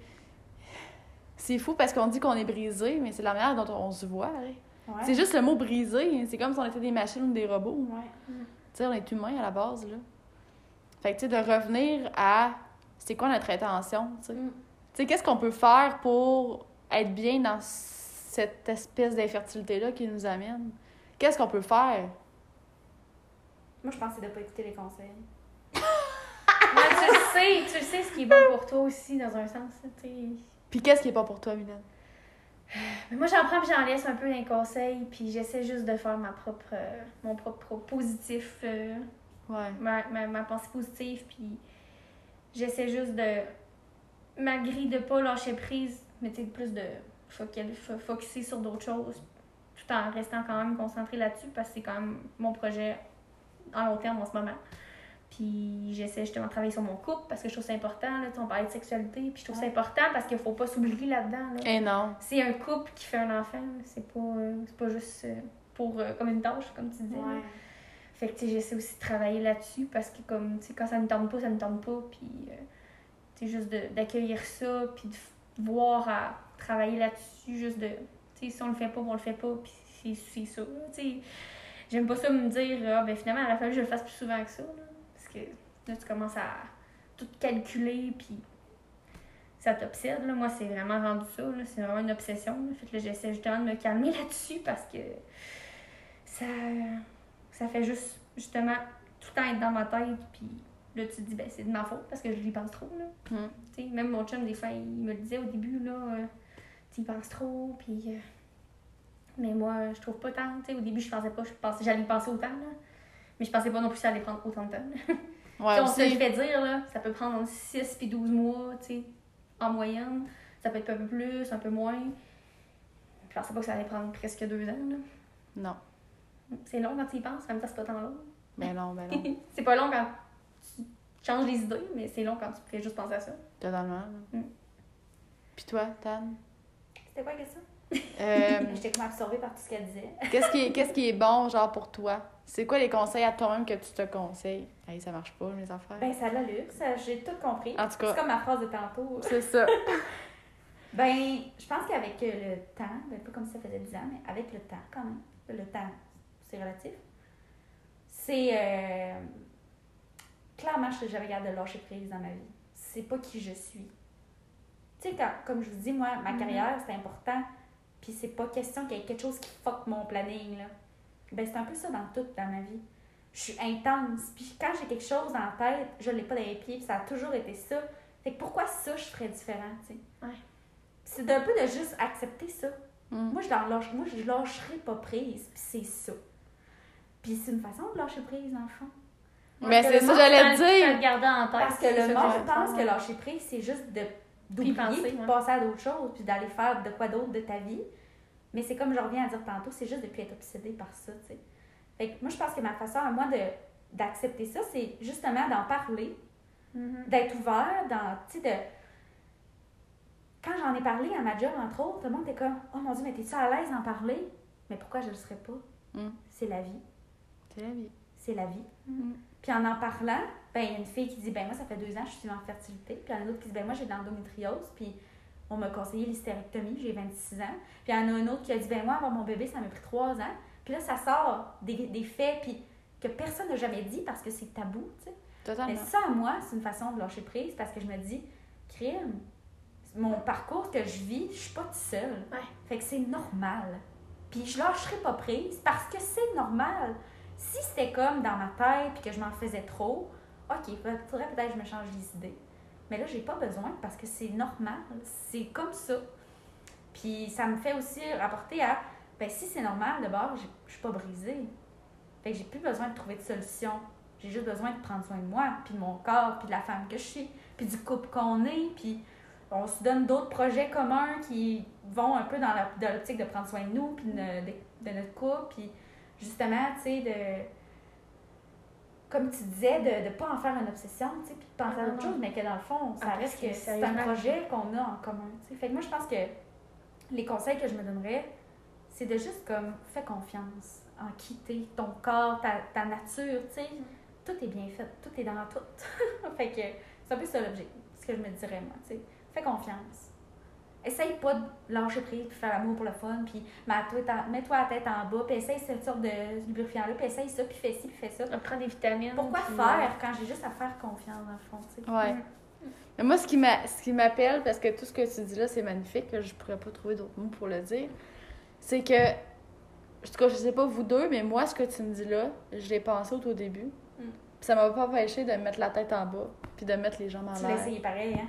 C'est fou parce qu'on dit qu'on est brisé, mais c'est la manière dont on se voit. hein. Ouais. C'est juste le mot brisé. C'est comme si on était des machines ou des robots. Ouais. Tu sais, on est humain à la base, là. Fait que, tu sais, de revenir à c'est quoi notre intention, tu sais. Mm. Tu sais, qu'est-ce qu'on peut faire pour être bien dans cette espèce d'infertilité-là qui nous amène? Qu'est-ce qu'on peut faire? Moi, je pense que c'est de ne pas écouter les conseils. <laughs> Ouais, tu le sais, tu le sais ce qui est bon pour toi aussi, dans un sens. tu sais. Puis qu'est-ce qui est pas pour toi, Mylène? Mais moi, j'en prends puis j'en laisse un peu les conseils, puis j'essaie juste de faire ma propre, euh, mon propre positif, euh, Ouais. ma, ma, ma pensée positive, puis j'essaie juste de, malgré de pas lâcher prise, mais tu sais, plus de focuser sur d'autres choses, tout en restant quand même concentré là-dessus, parce que c'est quand même mon projet en long terme en ce moment. Puis j'essaie justement de travailler sur mon couple parce que je trouve ça important. Là, on parlait de sexualité, puis je trouve ça important parce qu'il faut pas s'oublier là-dedans. là. Eh non. C'est un couple qui fait un enfant, c'est pas, euh, c'est pas juste euh, pour euh, comme une tâche, comme tu là. Ouais. Fait que j'essaie aussi de travailler là-dessus parce que comme quand ça ne tente pas, ça ne tente pas. Puis sais, juste d'accueillir ça, puis de voir à travailler là-dessus, juste de. Si on le fait pas, on le fait pas, puis c'est c'est ça. j'aime pas ça me dire, ah ben finalement, aurait fallu que je le fasse plus souvent que ça. Là, que là, tu commences à tout calculer, puis ça t'obsède. Moi, c'est vraiment rendu ça. C'est vraiment une obsession. Là. Fait que j'essaie justement de me calmer <laughs> là-dessus parce que ça, ça fait juste, justement, tout le temps être dans ma tête. Puis là, tu te dis, ben, c'est de ma faute parce que je lui pense trop. Là. Mm. Sais, même mon chum, des fois, il me le disait au début, là, euh, tu y penses trop. Puis. euh, mais moi, je trouve pas tant. Au début, je pensais pas, j'allais y penser autant. Là. Mais je pensais pas non plus que ça allait prendre autant de temps. <laughs> Ouais, on se le fait dire, là, ça peut prendre entre 6 puis 12 mois, tu sais, en moyenne. Ça peut être un peu plus, un peu moins. Je pensais pas que ça allait prendre presque deux ans, là. Non. C'est long quand tu y penses, en même temps, c'est pas tant long. Ben non, ben non. <laughs> c'est pas long quand tu changes les idées, mais c'est long quand tu fais juste penser à ça. Totalement. là. Mm. Puis toi, Tan? C'était quoi la question? Euh, <laughs> J'étais comme absorbée par tout ce qu'elle disait. Qu'est-ce qui, est- qu'est-ce qui est bon, genre, pour toi? C'est quoi les conseils à toi-même que tu te conseilles? Hey, ça marche pas, mes affaires. Ben, ça l'allure, ça, j'ai tout compris. en tout C'est cas, comme ma phrase de tantôt. c'est ça. <laughs> Ben, je pense qu'avec euh, le temps, ben, pas comme si ça faisait 10 ans, mais avec le temps quand même, le temps, c'est relatif, c'est. euh, clairement, je j'avais garde de lâcher prise dans ma vie. C'est pas qui je suis. Tu sais, comme je vous dis, moi, ma Mhm. carrière, c'est important, puis c'est pas question qu'il y ait quelque chose qui fuck mon planning, là. Ben, c'est un peu ça dans tout dans ma vie. Je suis intense, puis quand j'ai quelque chose la tête, je l'ai pas dans les pieds, puis ça a toujours été ça. Fait que pourquoi ça, je ferais différent, tu sais? Ouais. C'est d'un peu de juste accepter ça. Mm. Moi, je leur lâche, moi, je lâcherai pas prise, puis c'est ça. Puis c'est une façon de lâcher prise, le fond. Mais que c'est ça, monde, j'allais dire. garder en tête. Parce que le monde je pense que lâcher prise, c'est juste de d'oublier, puis de passer à d'autres choses, puis d'aller faire de quoi d'autre de ta vie. Mais c'est comme je reviens à dire tantôt, c'est juste de plus être obsédé par ça, tu sais. Fait que moi, je pense que ma façon à moi de d'accepter ça, c'est justement d'en parler, Mhm. d'être ouvert, dans, tu sais, de... Quand j'en ai parlé à ma job, entre autres, tout le monde était comme « Oh mon Dieu, mais t'es-tu à l'aise d'en parler? » Mais pourquoi je le serais pas? Mm. C'est la vie. C'est la vie. C'est la vie. Mm. Puis en en parlant, ben il y a une fille qui dit ben moi ça fait deux ans que je suis en fertilité, puis il y en a une autre qui dit ben moi j'ai de l'endométriose, puis on m'a conseillé l'hystérectomie, j'ai 26 ans. Puis il y en a un autre qui a dit ben moi avoir mon bébé ça m'a pris trois ans. Puis là ça sort des, des faits puis que personne n'a jamais dit parce que c'est tabou, tu sais. Mais ça à moi c'est une façon de lâcher prise parce que je me dis crime, mon parcours que je vis, je suis pas toute seule. Ouais. Fait que c'est normal. Puis je lâcherai pas prise parce que c'est normal. Si c'était comme dans ma tête puis que je m'en faisais trop, ok, il faudrait peut-être que je me change les idées. Mais là, j'ai pas besoin parce que c'est normal. C'est comme ça. Puis ça me fait aussi rapporter à, ben si c'est normal, d'abord, je suis pas brisée. Fait que j'ai plus besoin de trouver de solution. J'ai juste besoin de prendre soin de moi, puis de mon corps, puis de la femme que je suis, puis du couple qu'on est, puis on se donne d'autres projets communs qui vont un peu dans l'optique de prendre soin de nous, puis de, de- de notre couple, puis justement, tu sais, de. Comme tu disais, de ne pas en faire une obsession, tu sais, puis de penser à Ah, autre non. chose, mais que dans le fond, ça Ah, reste que c'est un projet qu'on a en commun, tu sais. Fait que moi, je pense que les conseils que je me donnerais, c'est de juste comme, fais confiance en quitter ton corps, ta, ta nature, tu sais. Tout est bien fait, tout est dans tout. <laughs> fait que c'est un peu ça l'objet, ce que je me dirais, moi, tu sais. Fais confiance. Essaye pas de lâcher prise, puis faire l'amour pour le fun, puis mets-toi la tête en bas, puis essaye cette sorte de lubrifiant-là, puis essaye ça, puis fais ci, puis fais ça. On prend des vitamines. Pourquoi puis, faire quand j'ai juste à faire confiance, dans le fond, tu sais? Ouais. Mais moi, ce qui m'a- ce qui m'appelle, parce que tout ce que tu dis là, c'est magnifique, que je pourrais pas trouver d'autres mots pour le dire, c'est que, en tout cas, je sais pas vous deux, mais moi, ce que tu me dis là, je l'ai pensé au tout début. Mm. Puis ça m'a pas empêché de me mettre la tête en bas, puis de mettre les jambes en Tu l'as l'air. essayé pareil, hein?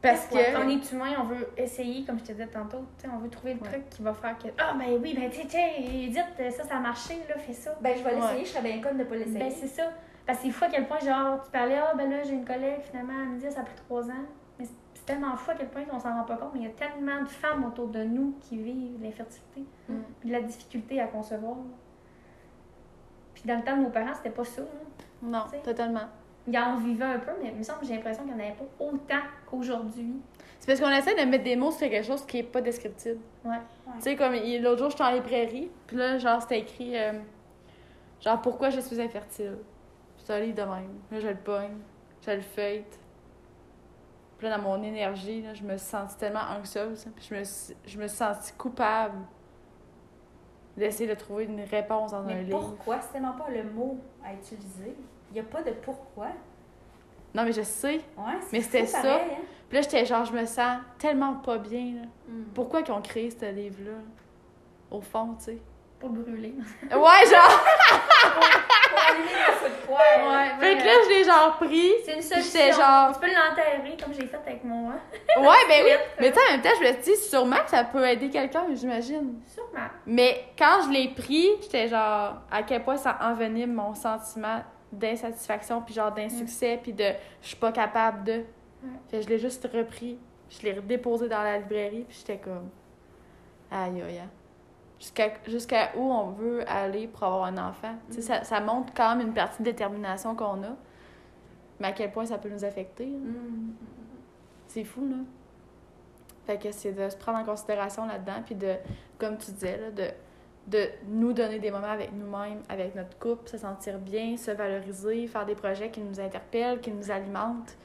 Parce que. On est humain, on veut essayer, comme je te disais tantôt, tu sais, on veut trouver le Ouais. truc qui va faire que Ah, ben oui, ben tiens, tiens, Edith, ça, ça a marché, là, fais ça. Ben, je vais l'essayer, Ouais. je serais bien conne de pas l'essayer. Ben, c'est ça. Parce que c'est fou à quel point, genre, tu parlais, ah, ben là, j'ai une collègue, finalement, elle me dit, ça a pris trois ans. Mais c'est- tellement fou à quel point on s'en rend pas compte, mais il y a tellement de femmes autour de nous qui vivent l'infertilité, Mm. puis de la difficulté à concevoir. Puis dans le temps de nos parents, c'était pas ça, là. Non, Tu sais. totalement. Il en vivait un peu, mais il me semble que j'ai l'impression qu'il n'y en avait pas autant qu'aujourd'hui. C'est parce qu'on essaie de mettre des mots sur quelque chose qui est pas descriptible. Ouais. Tu sais, comme l'autre jour, j'étais en librairie, puis là, genre, c'était écrit, euh, genre, pourquoi je suis infertile? Puis c'est un livre de même. Là, je le pogne, je le feuille. Puis là, dans mon énergie, là, je me suis sentie tellement anxieuse, puis je me je me suis sentie coupable d'essayer de trouver une réponse dans un Mais livre. pourquoi? C'est tellement pas le mot à utiliser. Il n'y a pas de pourquoi. Non, mais je sais. Ouais, c'est Mais c'était ça. pareil, hein. Puis là, j'étais genre, je me sens tellement pas bien, là. Mm. Pourquoi qu'ils ont créé ce livre-là? Au fond, tu sais. Pour le brûler. Ouais, genre! <laughs> Pour allumer le feu de poêle. Fait que là, je l'ai genre pris. C'est une J'étais solution. genre- Tu peux l'enterrer comme j'ai fait avec mon. hein. Ouais, ben oui. Oui. <laughs> Mais tu sais, en même temps, je me suis dit, sûrement que ça peut aider quelqu'un, j'imagine. Sûrement. Mais quand je l'ai pris, j'étais genre, à quel point ça envenime mon sentiment d'insatisfaction, puis genre d'insuccès, puis de je suis pas capable de. Fait je l'ai juste repris, je l'ai redéposé dans la librairie, puis j'étais comme, aïe aïe aïe. Jusqu'à jusqu'à où on veut aller pour avoir un enfant. Sais, ça, ça montre quand même une partie de détermination qu'on a, mais à quel point ça peut nous affecter. Mm. C'est fou, là. Fait que c'est de se prendre en considération là-dedans, puis de, comme tu disais, là, de, de nous donner des moments avec nous-mêmes, avec notre couple, se sentir bien, se valoriser, faire des projets qui nous interpellent, qui nous alimentent.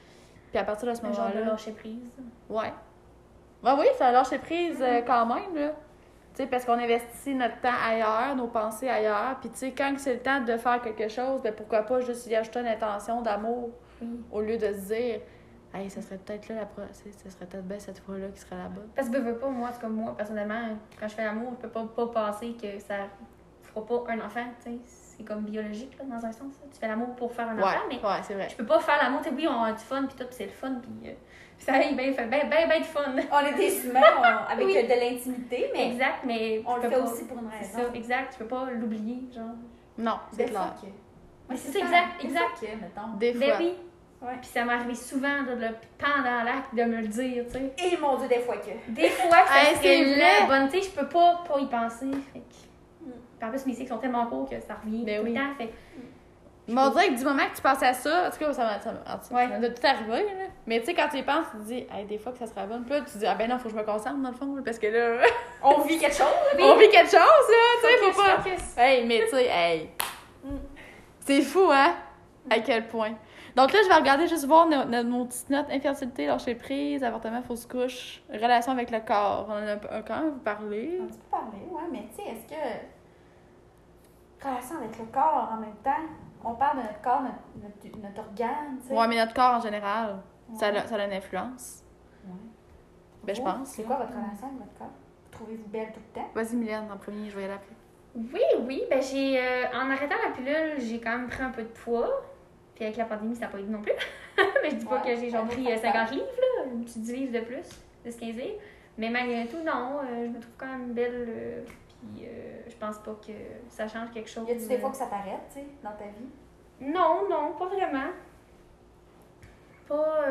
Puis à partir de ce Un genre de moment-là. lâcher prise. Ouais. Ouais, oui, ça lâcher prise euh, quand même, là. Tu sais, parce qu'on investit notre temps ailleurs, nos pensées ailleurs. Puis, tu sais, quand c'est le temps de faire quelque chose, ben pourquoi pas juste y ajouter une intention d'amour au lieu de se dire, hey, ça serait peut-être là la pro... ça serait peut-être bien cette fois-là qui serait bonne. Parce que je veux pas, moi, c'est comme moi, personnellement, quand je fais l'amour, je peux pas, pas penser que ça fera pas un enfant, tu sais. C'est comme biologique, là, dans un sens. là. Tu fais l'amour pour faire un Ouais, enfant, mais ouais, c'est vrai. je peux pas faire l'amour, tu sais, oui, on a du fun, puis tout, puis c'est le fun, puis euh, puis ça aille bien, fait ben, ben, ben de fun. On est des <laughs> humains on- avec Oui. de l'intimité, mais Exact, mais on le fait pas- aussi pour une C'est raison. ça, exact, tu peux pas l'oublier, genre. Non, c'est clair. que. C'est ça, exact, Des exact. fois que, mettons. Des Ben fois. oui. Ouais. Puis ça m'est arrivé souvent de le pendant l'acte de me le dire, tu sais. Et mon Dieu, des fois que. Des fois que ça serait c'est la bonne, tu sais, je peux pas, pas y penser. Fait que... Mm. Puis en plus, mes cycles sont tellement courts que ça revient Ben tout oui. le temps. Fait que Mais on dirait que du moment que tu penses à ça, en tout cas, ça m'a Ouais. ça m'a tout arrivé, là. Mais tu sais, quand tu y penses, tu te dis, hey, des fois que ça serait bonne. Puis là, tu te dis, ah ben non, faut que je me concentre dans le fond, parce que là, <laughs> On vit quelque chose. <laughs> on vit quelque chose, là, tu sais, faut pas. focus. Hey, mais tu sais, hey. Mm. C'est fou, hein? À quel point. Donc là, je vais regarder juste voir nos, nos, nos petites notes infertilité, lâcher prise, avortement, fausse couche, relation avec le corps. On en a quand même parlé. On peut parler, ouais, mais tu sais, est-ce que. Relation avec le corps en même temps, on parle de notre corps, notre, notre, notre organe, tu sais? Ouais, mais notre corps en général, ça, a, ça a une influence. Ouais. Ben, je Vous, pense. C'est quoi votre relation avec votre corps? Trouvez-vous belle tout le temps? Vas-y, Mylène, en premier, je vais y aller après. Oui, oui, ben j'ai. euh, en arrêtant la pilule, j'ai quand même pris un peu de poids. Puis avec la pandémie, ça n'a pas aidé non plus. <laughs> mais je dis pas Ouais, que j'ai genre pris autre euh, facteur. 50 livres, là, un petit 10 livres de plus, 10 15 livres. Mais malgré tout, non, euh, je me trouve quand même belle. euh, puis euh, je pense pas que ça change quelque chose. Y a-tu des fois que ça t'arrête, tu sais, dans ta vie? Non, non, pas vraiment. Pas,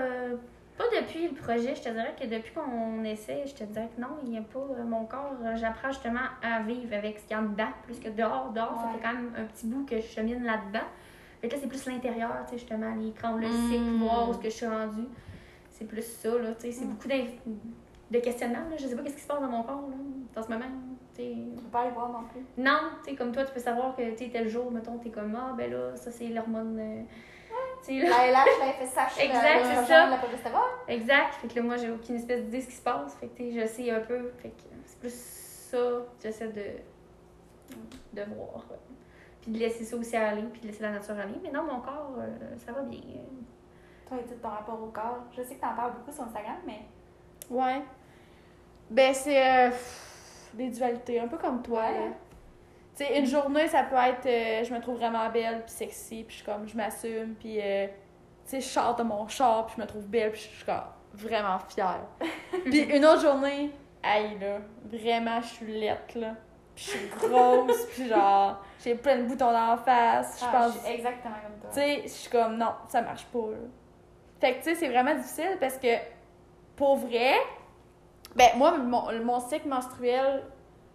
pas depuis le projet. Je te dirais que depuis qu'on essaie, je te dirais que non, il n'y a pas. mon corps, j'apprends justement à vivre avec ce qu'il y a en dedans, plus que dehors. Dehors, ça fait quand même un petit bout que je chemine là-dedans. Fait que là, c'est plus l'intérieur, tu sais, justement, aller prendre le Mm. cycle, voir où est-ce que je suis rendue. C'est plus ça, là, tu sais. C'est Mm. beaucoup de questionnements, là. Je sais pas qu'est-ce qui se passe dans mon corps, là, dans ce moment, tu sais. Tu peux pas aller voir non plus. Non, tu sais, comme toi, tu peux savoir que, tu tel jour, mettons, t'es comme, ah, ben là, ça, c'est l'hormone. euh, tu sais, là. La LH, la FSH, Exact, la, ça. la progestérone. Exact. Fait que là, moi, j'ai aucune espèce d'idée de ce qui se passe. Fait que, tu sais, je sais un peu. Fait que c'est plus ça que j'essaie de, de voir. ouais. Puis de laisser ça aussi aller, puis de laisser la nature aller. Mais non, mon corps, euh, ça va bien. Toi, et tout ton rapport au corps. Je sais que t'en parles beaucoup sur Instagram, mais Ouais. Ben, c'est euh, pff, des dualités, un peu comme toi. Ouais. là. Tu sais, une journée, ça peut être euh, je me trouve vraiment belle, puis sexy, puis je suis comme, je m'assume, puis euh, tu sais, je sors de mon char, puis je me trouve belle, puis je suis comme vraiment fière. <laughs> puis une autre journée, aïe là, vraiment, je suis lette, là. Puis je suis grosse, puis genre, j'ai plein de boutons dans la face, je Ah, pense je suis exactement comme toi. tu sais, je suis comme, non, ça marche pas, là. Fait que, tu sais, c'est vraiment difficile parce que, pour vrai, ben, moi, mon, mon cycle menstruel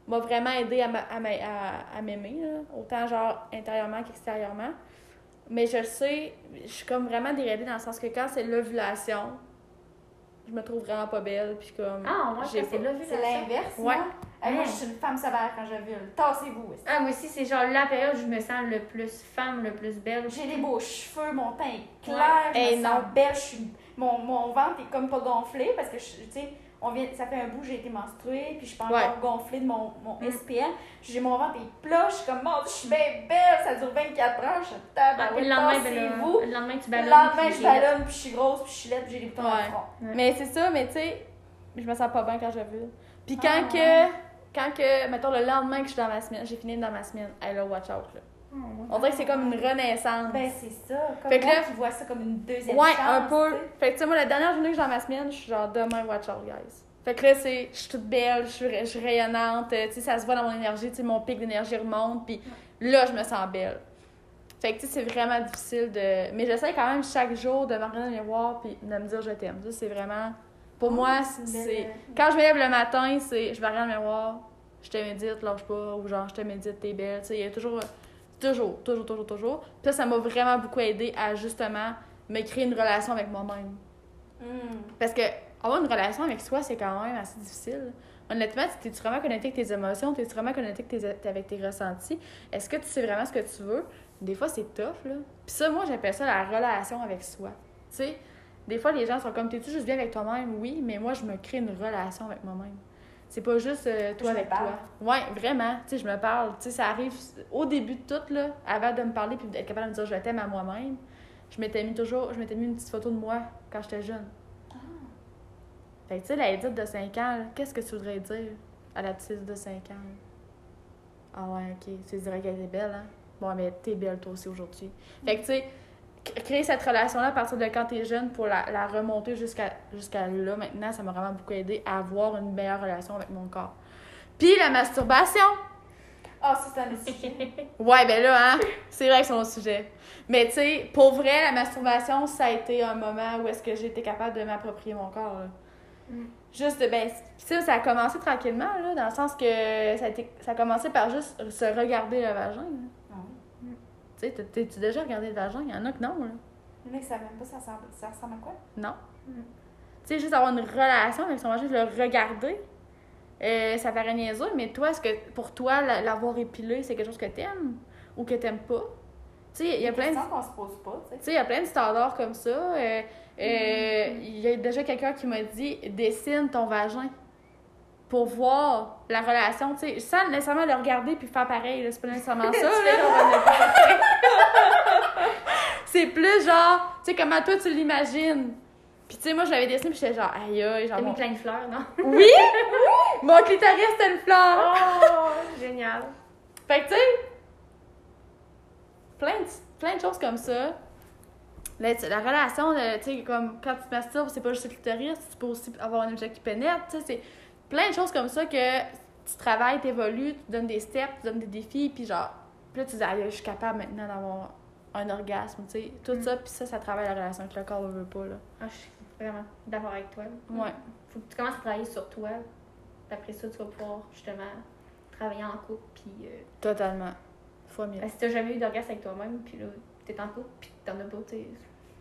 m'a vraiment aidé à m'a- à m'a- à- à m'aimer, là. Autant, genre, intérieurement qu'extérieurement. Mais je le sais, je suis comme vraiment déréglée dans le sens que quand c'est l'ovulation, je me trouve vraiment pas belle. Puis comme. Ah, moi, j'ai c'est l'ovulation. C'est l'inverse, Ouais. moi. Ah, moi, Ouais. je suis une femme sévère quand j'ovule. Tassez-vous. Ah, moi aussi, c'est genre la période où je me sens le plus femme, le plus belle. J'ai des beaux cheveux, mon teint est clair, Ouais. je Eh me non. sens belle, je suis... mon, mon ventre est comme pas gonflé parce que, tu sais, on vient, ça fait un bout que j'ai été menstruée, puis je suis pas Ouais. encore gonflée de mon, mon Mm. SPM. J'ai mon ventre est plat, je suis comme, je suis bien belle, ça dure 24 ans, je suis Ah, tabarouette, le lendemain, ben tassez-vous. là, le lendemain, tu Le ballonnes. lendemain, puis je j'ai- ballonne, puis je suis grosse, puis je suis laide, puis j'ai des boutons dans Ouais. le front. Ouais. Mais c'est ça, mais tu sais, je me sens pas bien quand j'ovule. Puis quand Ah, que. Ouais. Quand que, mettons, le lendemain que je suis dans ma semaine, j'ai fini dans ma semaine, hey là, watch out, là. Oh, ouais. On dirait que c'est comme une renaissance. Ben, c'est ça. Comme Fait que là- qui vois ça comme une deuxième Ouais, chance. un peu. tu. Fait que, tu sais, moi, la dernière journée que je suis dans ma semaine, je suis genre demain, watch out, guys. Fait que là, c'est, je suis toute belle, je suis, je suis rayonnante, euh, tu sais, ça se voit dans mon énergie, tu sais, mon pic d'énergie remonte, puis là, je me sens belle. Fait que, tu sais, c'est vraiment difficile de. Mais j'essaie quand même chaque jour de me regarder dans le miroir, puis de me dire je t'aime. Ça, c'est vraiment. Pour moi, c'est. c'est- Quand je me lève le matin, c'est. Je me regarde dans le miroir, je te médite, lâche pas, ou genre, je te médite, t'es belle. Tu sais, il y a toujours. Toujours, toujours, toujours, toujours. Puis ça, ça m'a vraiment beaucoup aidé à justement me créer une relation avec moi-même. Hmm. Parce que avoir une relation avec soi, c'est quand même assez difficile. Honnêtement, t'es-tu vraiment connecté avec tes émotions? T'es-tu vraiment connecté avec tes, avec tes ressentis? Est-ce que tu sais vraiment ce que tu veux? Des fois, c'est tough, là. Puis ça, moi, j'appelle ça la relation avec soi. Tu sais, des fois, les gens sont comme, t'es-tu juste bien avec toi-même? Oui, mais moi, je me crée une relation avec moi-même. C'est pas juste euh, toi Je avec parle. toi. Ouais, vraiment. Tu sais, je me parle. Tu sais, ça arrive au début de tout, là, avant de me parler puis d'être capable de me dire je t'aime à moi-même. Je m'étais mis toujours, je m'étais mis une petite photo de moi quand j'étais jeune. Fait que, tu sais, la Edith de 5 ans, qu'est-ce que tu voudrais dire à la petite de 5 ans? Ah ouais, ok. Tu dirais qu'elle est belle, hein? Bon, mais t'es belle toi aussi aujourd'hui. Fait que, tu sais, créer cette relation-là à partir de quand t'es jeune pour la, la remonter jusqu'à jusqu'à là, maintenant, ça m'a vraiment beaucoup aidé à avoir une meilleure relation avec mon corps. Puis la masturbation! Ah, ça, c'est un autre sujet. Ouais, ben là, hein, c'est vrai que c'est mon sujet. Mais tu sais, pour vrai, la masturbation, ça a été un moment où est-ce que j'ai été capable de m'approprier mon corps. là. Mm. Juste de, ben, tu sais, ça a commencé tranquillement, là, dans le sens que ça a, été, ça a commencé par juste se regarder le vagin. là. Tu sais, t'as- t'as-tu déjà regardé le vagin? Il y en a que non, là. Le mec, ça même pas, ça ressemble, ça ressemble à quoi? Non. Mm. Tu sais, juste avoir une relation avec son vagin, le regarder, euh, ça paraît niaiseux, mais toi, est-ce que pour toi, la- l'avoir épilé, c'est quelque chose que t'aimes ou que t'aimes pas? Tu sais, il y a plein de qu'on se pose pas, tu sais. Tu sais, il y a plein de standards comme ça. Euh, euh, Il y a déjà quelqu'un qui m'a dit dessine ton vagin pour voir la relation, tu sais, sans nécessairement le regarder puis faire pareil, là, c'est pas nécessairement <laughs> ça. <laughs> C'est plus genre, tu sais, comment toi tu l'imagines. Puis tu sais, moi je l'avais dessiné puis j'étais genre, aïe aïe, genre. T'as mis plein de fleurs, non? <laughs> Oui! Mon clitoris c'était une fleur! Oh, génial. Fait que, tu sais, plein de, plein de choses comme ça. La, la relation, euh, tu sais, comme quand tu te masturbes, c'est pas juste le clitoris, tu peux aussi avoir un objet qui pénètre, tu sais, c'est plein de choses comme ça que tu travailles, t'évolues, tu donnes des steps, tu donnes des défis, puis genre, puis là, tu dis, ah, je suis capable maintenant d'avoir un orgasme, tu sais, tout Mm. ça, puis ça, ça travaille la relation avec le corps, on veut pas, là. Ah, je suis vraiment d'accord avec toi. Ouais. Faut que tu commences à travailler sur toi. Puis après ça, tu vas pouvoir justement travailler en couple. Puis euh, Totalement. Fois mille. ben, si t'as jamais eu d'orgasme avec toi-même, puis là, t'es en couple, puis t'en as pas, tu sais.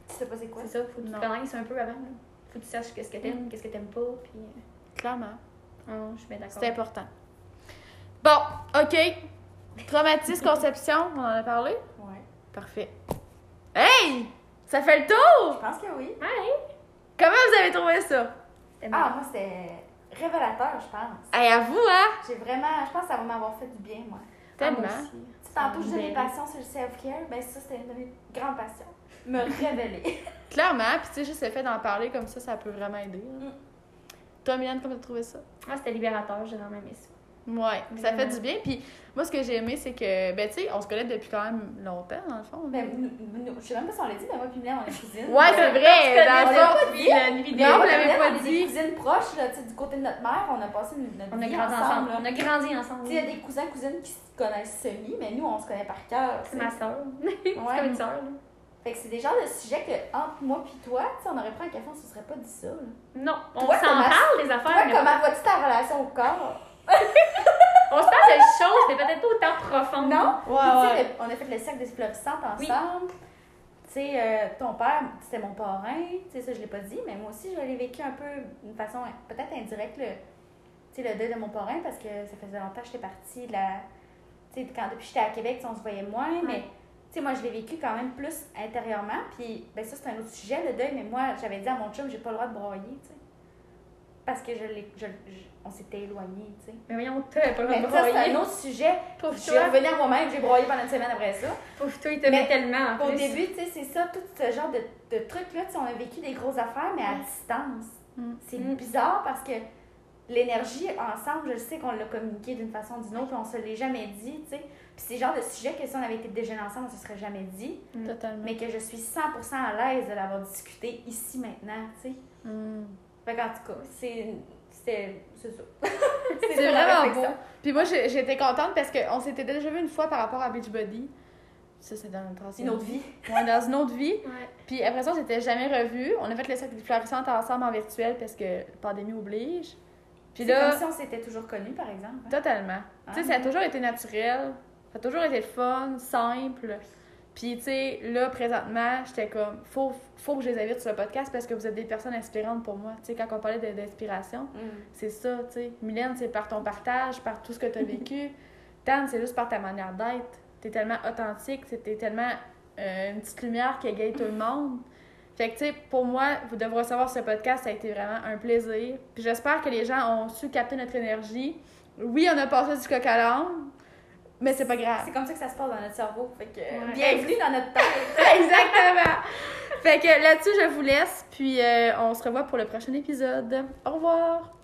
Tu sais pas c'est quoi? C'est ça, faut que tu connaisses un peu avant. là. Faut que tu saches qu'est-ce que t'aimes, qu'est-ce que t'aimes pas, puis. euh, Clairement. Ah, je suis bien d'accord. C'est important. Bon, OK. Traumatisme, <laughs> conception, on en a parlé? Ouais. Parfait. Hey! Ça fait le tour! Je pense que oui. Ouais! Comment vous avez trouvé ça? Ah, moi, c'était révélateur, je pense. Hey, à vous, hein? J'ai vraiment, je pense que ça va m'avoir fait du bien, moi. Ah, moi Tellement. Tu sais, Tantôt, je Ben, passions sur le self-care, ben ça, c'était une de mes grandes passions. Me <laughs> révéler. Clairement, puis tu sais, juste le fait d'en parler comme ça, ça peut vraiment aider. hein. Mm. Toi, Mylène, comment t'as trouvé ça? Ah, c'était libérateur, j'ai vraiment aimé ça. Ouais, ça fait du bien. Puis moi, ce que j'ai aimé, c'est que, ben, tu sais, on se connaît depuis quand même longtemps, dans le fond. Ben, nous, nous- je sais même pas si on l'a dit, mais moi puis Mylène, on est cousines. Ouais, c'est vrai! <laughs> Dans On l'a pas dit, une vidéo. Non, l'avez Mylène, pas on est dit. cousines proches, là, tu sais, du côté de notre mère, on a passé notre On a grandi ensemble. ensemble. On a grandi ensemble. Tu sais, il y a des cousins, cousines qui se connaissent semi, mais nous, on se connaît par cœur. C'est ma soeur. <laughs> C'est Ouais. comme une soeur, là. Fait que c'est des genres de sujets que, entre moi puis toi, on aurait pris un café, on se serait pas dit ça. là. Non, on Toi, s'en comment- parle des affaires, Toi, mais comment vois-tu ta relation au corps? <laughs> on se parle de choses, mais peut-être pas autant profondes. Non? Ouais, ouais. on a fait le cercle des florissantes Oui. ensemble. tu sais, euh, ton père, c'était mon parrain, tu sais, ça, je l'ai pas dit, mais moi aussi, je l'ai vécu un peu d'une façon peut-être indirecte, le, tu sais, le deuil de mon parrain, parce que ça faisait longtemps que j'étais partie de la. Tu sais, quand depuis que j'étais à Québec, on se voyait moins, mais. Sais, moi, je l'ai vécu quand même plus intérieurement. Puis, ben ça, c'est un autre sujet, le deuil. Mais moi, j'avais dit à mon chum, j'ai pas le droit de broyer, tu sais. Parce que je l'ai, je- je- on s'était éloignés, tu sais. Mais voyons, t'avais pas le droit de ça, c'est broyer. un autre sujet. Pauvre Je suis revenue à moi-même, j'ai broyé pendant une semaine après ça. Pauvre toi, il t'aimait tellement en Au plus. début, tu sais, c'est ça, tout ce genre de, de trucs-là, tu sais, on a vécu des grosses affaires, mais à Ouais. distance. Mm. C'est Mm. bizarre parce que l'énergie, ensemble, je sais qu'on l'a communiqué d'une façon ou d'une autre, on se l'est jamais dit, tu sais. Puis c'est le genre de sujet que si on avait été déjeuner ensemble, on se serait jamais dit, Totalement. mais que je suis 100% à l'aise de l'avoir discuté ici maintenant, tu sais. Mm. Fait qu'en tout cas, c'est. C'était. C'est ça. <laughs> C'est vraiment beau. Puis moi, j'étais contente parce qu'on s'était déjà vu une fois par rapport à Beachbody. Ça, c'est dans Une autre vie. Ouais, dans une autre vie. Ouais. Puis après ça, on s'était jamais revus. On a fait le cercle florissantes ensemble en virtuel parce que la pandémie oblige. Puis C'est là, comme si on s'était toujours connus, par exemple. hein. totalement. Ah. Tu sais, ça a toujours été naturel. Ça a toujours été fun, simple. Puis, tu sais, là, présentement, j'étais comme, faut, faut que je les invite sur le podcast parce que vous êtes des personnes inspirantes pour moi. Tu sais, quand on parlait d'inspiration, Mm. c'est ça, tu sais. Mylène, c'est par ton partage, par tout ce que tu as <laughs> vécu. Dan, c'est juste par ta manière d'être. T'es tellement authentique, t'es tellement euh, une petite lumière qui égaye tout le monde. Fait que, tu sais, pour moi, vous devrez recevoir ce podcast, ça a été vraiment un plaisir. Puis j'espère que les gens ont su capter notre énergie. Oui, on a passé du coq à l'âne, mais c'est pas grave. C'est comme ça que ça se passe dans notre cerveau. Fait que. Ouais. Bienvenue dans notre tête. <laughs> Exactement. Fait que là-dessus, je vous laisse, puis euh, on se revoit pour le prochain épisode. Au revoir.